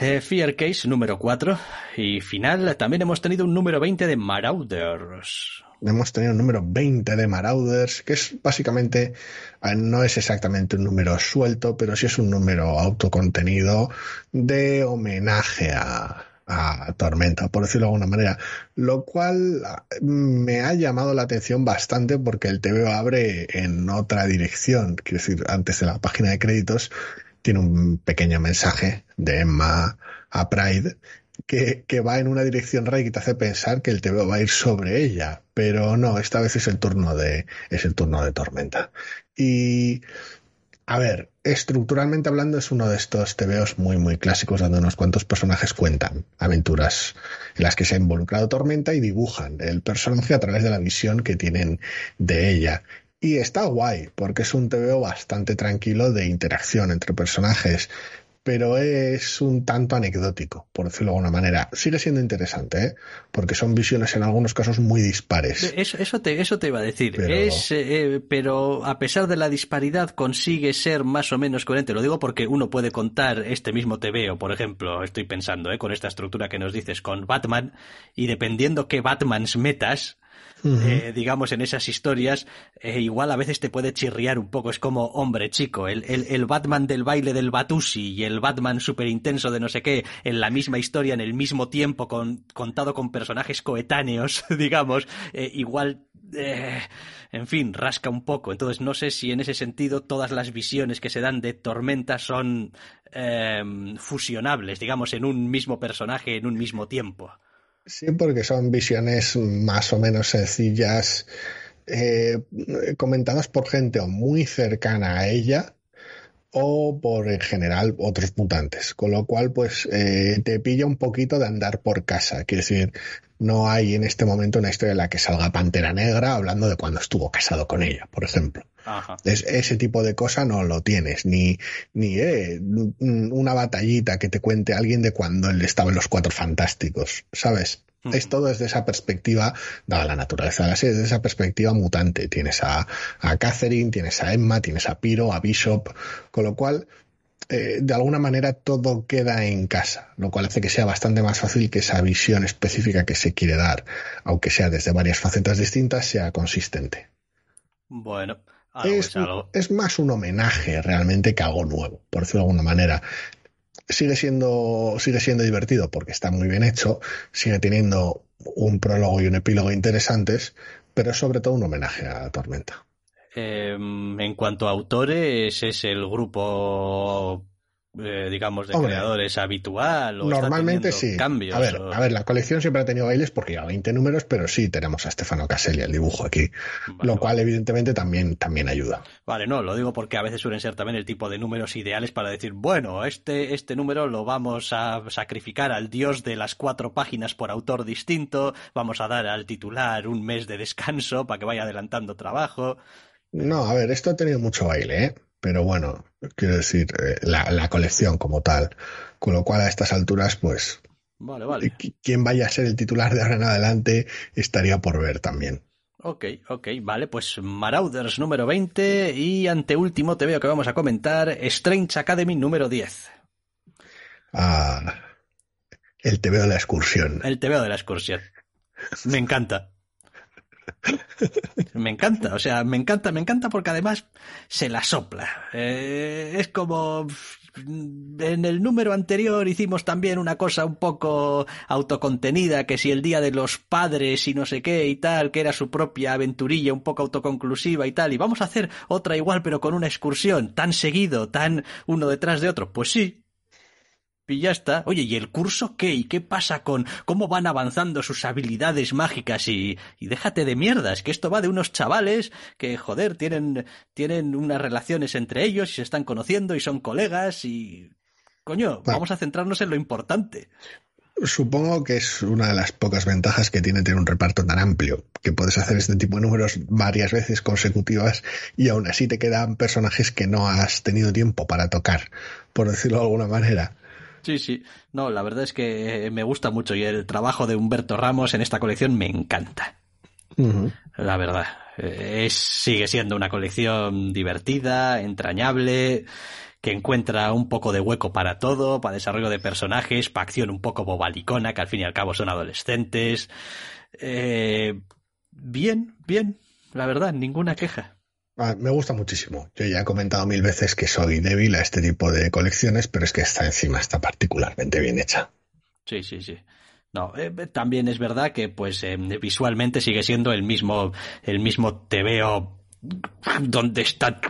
Eh, Fear Case número 4. Y final, también hemos tenido un número 20 de Marauders. Hemos tenido un número 20 de Marauders, que es básicamente, eh, no es exactamente un número suelto, pero sí es un número autocontenido de homenaje a, a Tormenta, por decirlo de alguna manera, lo cual eh, me ha llamado la atención bastante porque el TVO abre en otra dirección, quiero decir, antes de la página de créditos tiene un pequeño mensaje de Emma a Pride que, va en una dirección rara y que te hace pensar que el TV va a ir sobre ella, pero no, esta vez es el turno de, es el turno de Tormenta. Y A ver, estructuralmente hablando es uno de estos TVOs muy muy clásicos donde unos cuantos personajes cuentan aventuras en las que se ha involucrado Tormenta y dibujan el personaje a través de la visión que tienen de ella. Y está guay, porque es un TVO bastante tranquilo de interacción entre personajes pero es un tanto anecdótico, por decirlo de alguna manera. Sigue siendo interesante, ¿eh? porque son visiones en algunos casos muy dispares. Eso, te, eso te iba a decir. Pero... Es, eh, pero a pesar de la disparidad consigue ser más o menos coherente. Lo digo porque uno puede contar este mismo TVO, por ejemplo, estoy pensando, ¿eh? con esta estructura que nos dices, con Batman, y dependiendo qué Batmans metas, eh, digamos, en esas historias, eh, igual a veces te puede chirriar un poco. Es como, hombre, chico, el, el, Batman del baile del Batusi y el Batman súper intenso de no sé qué, en la misma historia, en el mismo tiempo, con, contado con personajes coetáneos, digamos, eh, igual en fin, rasca un poco. Entonces no sé si en ese sentido todas las visiones que se dan de Tormenta son fusionables, digamos, en un mismo personaje, en un mismo tiempo. Sí, porque son visiones más o menos sencillas, eh, comentadas por gente o muy cercana a ella o por en general otros mutantes, con lo cual pues eh, te pilla un poquito de andar por casa, quiere decir, no hay en este momento una historia en la que salga Pantera Negra hablando de cuando estuvo casado con ella, por ejemplo. Es, ese tipo de cosa no lo tienes, ni, ni eh, una batallita que te cuente alguien de cuando él estaba en los Cuatro Fantásticos, ¿sabes? Es todo desde esa perspectiva, dada la naturaleza de la serie, desde esa perspectiva mutante. Tienes a, a Catherine, tienes a Emma, tienes a Piro, a Bishop, con lo cual eh, de alguna manera todo queda en casa, lo cual hace que sea bastante más fácil que esa visión específica que se quiere dar, aunque sea desde varias facetas distintas, sea consistente. Bueno, es, es, más un homenaje realmente que algo nuevo, por decirlo de alguna manera. Sigue siendo, sigue siendo divertido porque está muy bien hecho, sigue teniendo un prólogo y un epílogo interesantes, pero es sobre todo un homenaje a Tormenta. Em, en cuanto a autores, es el grupo eh, digamos, de creadores habitual? ¿o normalmente sí. Cambios, a ver, a ver, la colección siempre ha tenido bailes porque lleva 20 números, pero sí tenemos a Stefano Caselli el dibujo aquí, lo cual evidentemente también, también ayuda. Vale, no, lo digo porque a veces suelen ser también el tipo de números ideales para decir, bueno, este, este número lo vamos a sacrificar al dios de las cuatro páginas por autor distinto, vamos a dar al titular un mes de descanso para que vaya adelantando trabajo. No, a ver, esto ha tenido mucho baile, ¿eh? Pero bueno, quiero decir, eh, la, colección como tal. Con lo cual, a estas alturas, pues. Vale, vale. Quien vaya a ser el titular de ahora en adelante estaría por ver también. Ok, ok, vale, pues Marauders número 20 y anteúltimo te veo que vamos a comentar Strange Academy número 10. Ah, el TVO de la excursión. El TVO de la excursión. Me encanta. Me encanta, o sea, me encanta, me encanta porque además se la sopla. Eh, es como en el número anterior hicimos también una cosa un poco autocontenida, que si el día de los padres y no sé qué y tal, que era su propia aventurilla un poco autoconclusiva y tal, y vamos a hacer otra igual pero con una excursión, tan seguido, tan uno detrás de otro. Pues sí, y ya está. Oye, ¿y el curso qué? ¿Y qué pasa con cómo van avanzando sus habilidades mágicas? Y, y déjate de mierdas, que esto va de unos chavales que, joder, tienen, tienen unas relaciones entre ellos y se están conociendo y son colegas y... Coño, vamos a centrarnos en lo importante. Supongo que es una de las pocas ventajas que tiene tener un reparto tan amplio, que puedes hacer este tipo de números varias veces consecutivas y aún así te quedan personajes que no has tenido tiempo para tocar, por decirlo de alguna manera. Sí, sí. No, la verdad es que me gusta mucho y el trabajo de Humberto Ramos en esta colección me encanta. La verdad. Es, sigue siendo una colección divertida, entrañable, que encuentra un poco de hueco para todo, para desarrollo de personajes, para acción un poco bobalicona, que al fin y al cabo son adolescentes. Eh, bien, bien, la verdad, ninguna queja. Ah, me gusta muchísimo. Yo ya he comentado mil veces que soy débil a este tipo de colecciones, pero es que esta encima está particularmente bien hecha. Sí, sí, sí. No, eh, también es verdad que pues eh, visualmente sigue siendo el mismo el mismo TVO donde está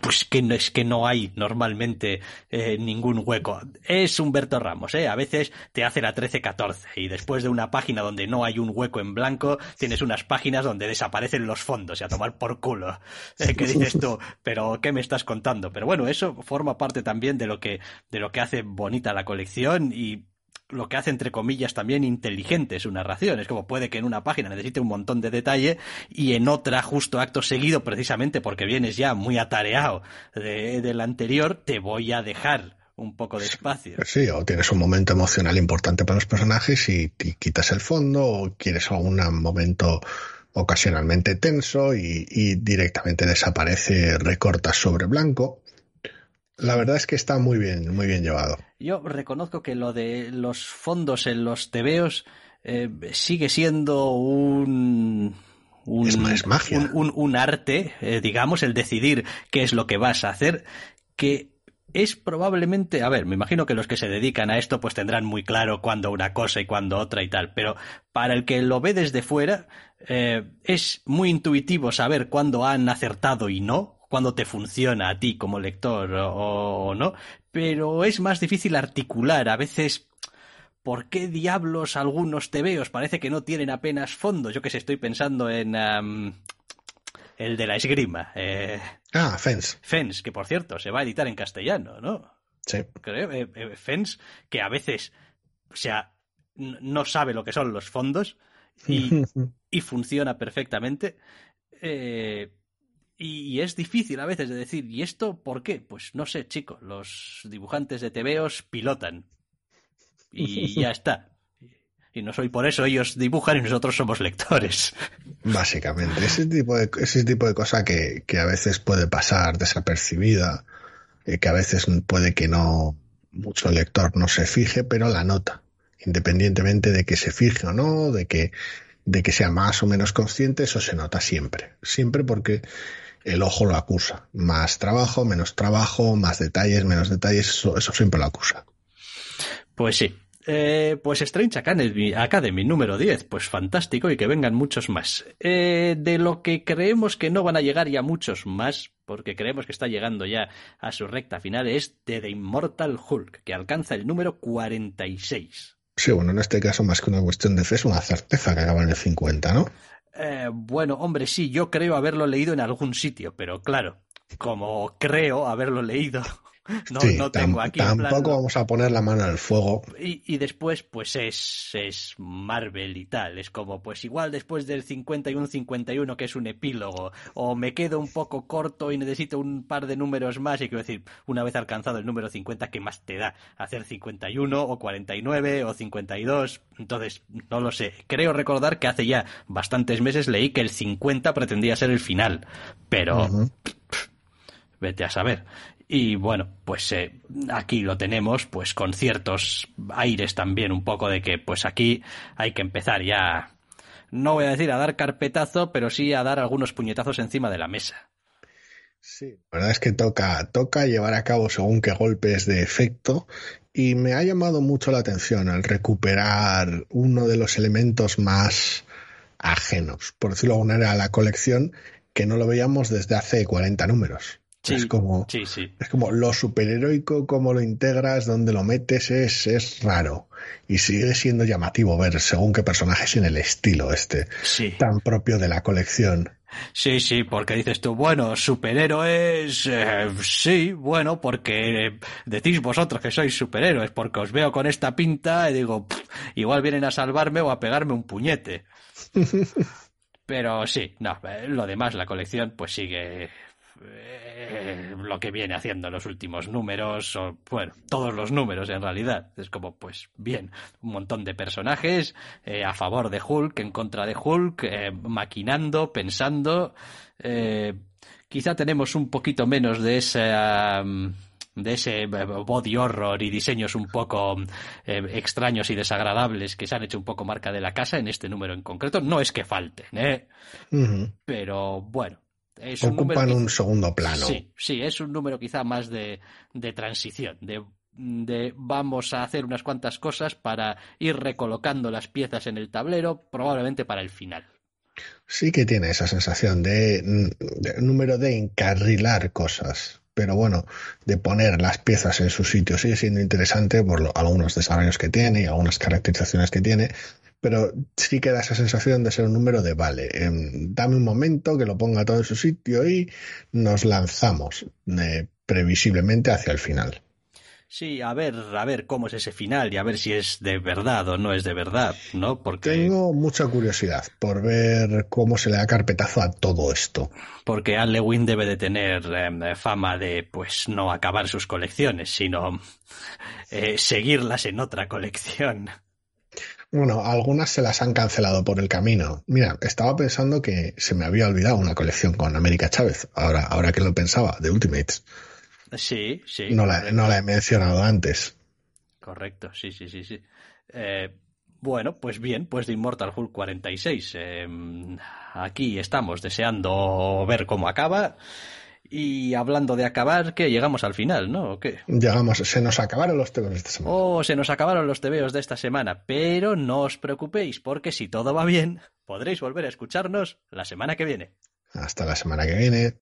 pues que no es que no hay normalmente eh, ningún hueco. Es Humberto Ramos eh a veces te hace la 13-14 y después de una página donde no hay un hueco en blanco tienes unas páginas donde desaparecen los fondos y a tomar por culo. Eh, ¿Qué dices tú pero qué me estás contando pero bueno eso forma parte también de lo que de lo que hace bonita la colección y lo que hace entre comillas también inteligente su narración. Es como puede que en una página necesite un montón de detalle y en otra, justo acto seguido, precisamente porque vienes ya muy atareado de, del anterior, te voy a dejar un poco de espacio. Sí, o tienes un momento emocional importante para los personajes y, quitas el fondo, o quieres algún momento ocasionalmente tenso y, y directamente desaparece, recortas sobre blanco. La verdad es que está muy bien, muy bien llevado. Yo reconozco que lo de los fondos en los tebeos eh, sigue siendo un un, es, magia. Un, arte, eh, digamos, el decidir qué es lo que vas a hacer, que es probablemente, a ver, me imagino que los que se dedican a esto pues tendrán muy claro cuándo una cosa y cuándo otra y tal, pero para el que lo ve desde fuera eh, es muy intuitivo saber cuándo han acertado y no, cuando te funciona a ti como lector o, no, pero es más difícil articular. A veces ¿por qué diablos algunos tebeos parece que no tienen apenas fondo? Yo que sé, estoy pensando en el de la esgrima. Eh, ah, Fence. Fence, que por cierto se va a editar en castellano, ¿no? Sí. Creo, eh, eh, Fence, que a veces, o sea, no sabe lo que son los fondos y, y funciona perfectamente. Eh, y, es difícil a veces de decir, ¿y esto por qué? Pues no sé, chicos, los dibujantes de TVOs pilotan. Y ya está. Y no soy por eso, ellos dibujan y nosotros somos lectores. Básicamente, ese tipo de, ese tipo de cosa que, que a veces puede pasar desapercibida, eh, que a veces puede que no mucho lector no se fije, pero la nota, independientemente de que se fije o no, de que, de que sea más o menos consciente, eso se nota siempre. Siempre porque el ojo lo acusa. Más trabajo, menos trabajo, más detalles, menos detalles, eso, siempre lo acusa. Pues sí. Eh, pues Strange Academy, Academy número 10, pues fantástico y que vengan muchos más. Eh, de lo que creemos que no van a llegar ya muchos más, porque creemos que está llegando ya a su recta final, es de The Immortal Hulk, que alcanza el número 46. Sí, bueno, en este caso más que una cuestión de fe es una certeza que acaba en el 50, ¿no? Eh, bueno, hombre, sí, yo creo haberlo leído en algún sitio, pero claro, como creo haberlo leído no, no tengo aquí. Tampoco vamos a poner la mano al fuego. Y, y, después, pues es, es Marvel y tal. Es como, pues igual después del 51-51, que es un epílogo, o me quedo un poco corto y necesito un par de números más. Y quiero decir, una vez alcanzado el número 50, ¿qué más te da? Hacer 51 o 49 o 52. Entonces, no lo sé. Creo recordar que hace ya bastantes meses leí que el 50 pretendía ser el final. Pero. vete a saber. Y bueno, pues eh, aquí lo tenemos, pues con ciertos aires también un poco de que pues aquí hay que empezar ya, no voy a decir a dar carpetazo, pero sí a dar algunos puñetazos encima de la mesa. Sí, la verdad es que toca, toca llevar a cabo según qué golpes de efecto y me ha llamado mucho la atención el recuperar uno de los elementos más ajenos, por decirlo de alguna manera, a la colección que no lo veíamos desde hace 40 números es como, es como lo superheroico, cómo lo integras, dónde lo metes, es, es raro. Y sigue siendo llamativo ver según qué personajes en el estilo este, tan propio de la colección. Sí, sí, porque dices tú, bueno, superhéroes, eh, sí, bueno, porque decís vosotros que sois superhéroes, porque os veo con esta pinta y digo, igual vienen a salvarme o a pegarme un puñete. Pero sí, no, eh, lo demás, la colección, pues sigue eh, lo que viene haciendo los últimos números, o bueno, todos los números en realidad. Es como, pues bien, un montón de personajes eh, a favor de Hulk, en contra de Hulk, eh, maquinando, pensando. quizá tenemos un poquito menos de esa de ese body horror y diseños un poco extraños y desagradables que se han hecho un poco marca de la casa en este número en concreto. No es que falten, ¿eh? Pero bueno, Ocupan un, segundo plano. Sí, sí, es un número quizá más de, de transición, de, de, vamos a hacer unas cuantas cosas para ir recolocando las piezas en el tablero, probablemente para el final. Sí que tiene esa sensación de, de número de encarrilar cosas pero bueno, de poner las piezas en su sitio sigue siendo interesante por algunos desarrollos que tiene y algunas caracterizaciones que tiene, pero sí que da esa sensación de ser un número de vale, em, dame un momento que lo ponga todo en su sitio y nos lanzamos eh, previsiblemente hacia el final. Sí, a ver, a ver cómo es ese final y a ver si es de verdad o no es de verdad, ¿no? Porque tengo mucha curiosidad por ver cómo se le da carpetazo a todo esto. Porque Al Lewin debe de tener em, fama de, pues, no acabar sus colecciones, sino eh, seguirlas en otra colección. Bueno, algunas se las han cancelado por el camino. Mira, estaba pensando que se me había olvidado una colección con América Chávez, ahora, ahora que lo pensaba, de Ultimates. Sí, sí. No la, no la he mencionado antes. Correcto, sí, sí, sí, sí. Eh, bueno, pues bien, pues de Immortal Hulk 46. Eh, aquí estamos deseando ver cómo acaba. Y hablando de acabar, que llegamos al final, ¿no? ¿O qué? Llegamos, se nos acabaron los tebeos de esta semana. Oh, se nos acabaron los tebeos de esta semana. Pero no os preocupéis, porque si todo va bien, podréis volver a escucharnos la semana que viene. Hasta la semana que viene.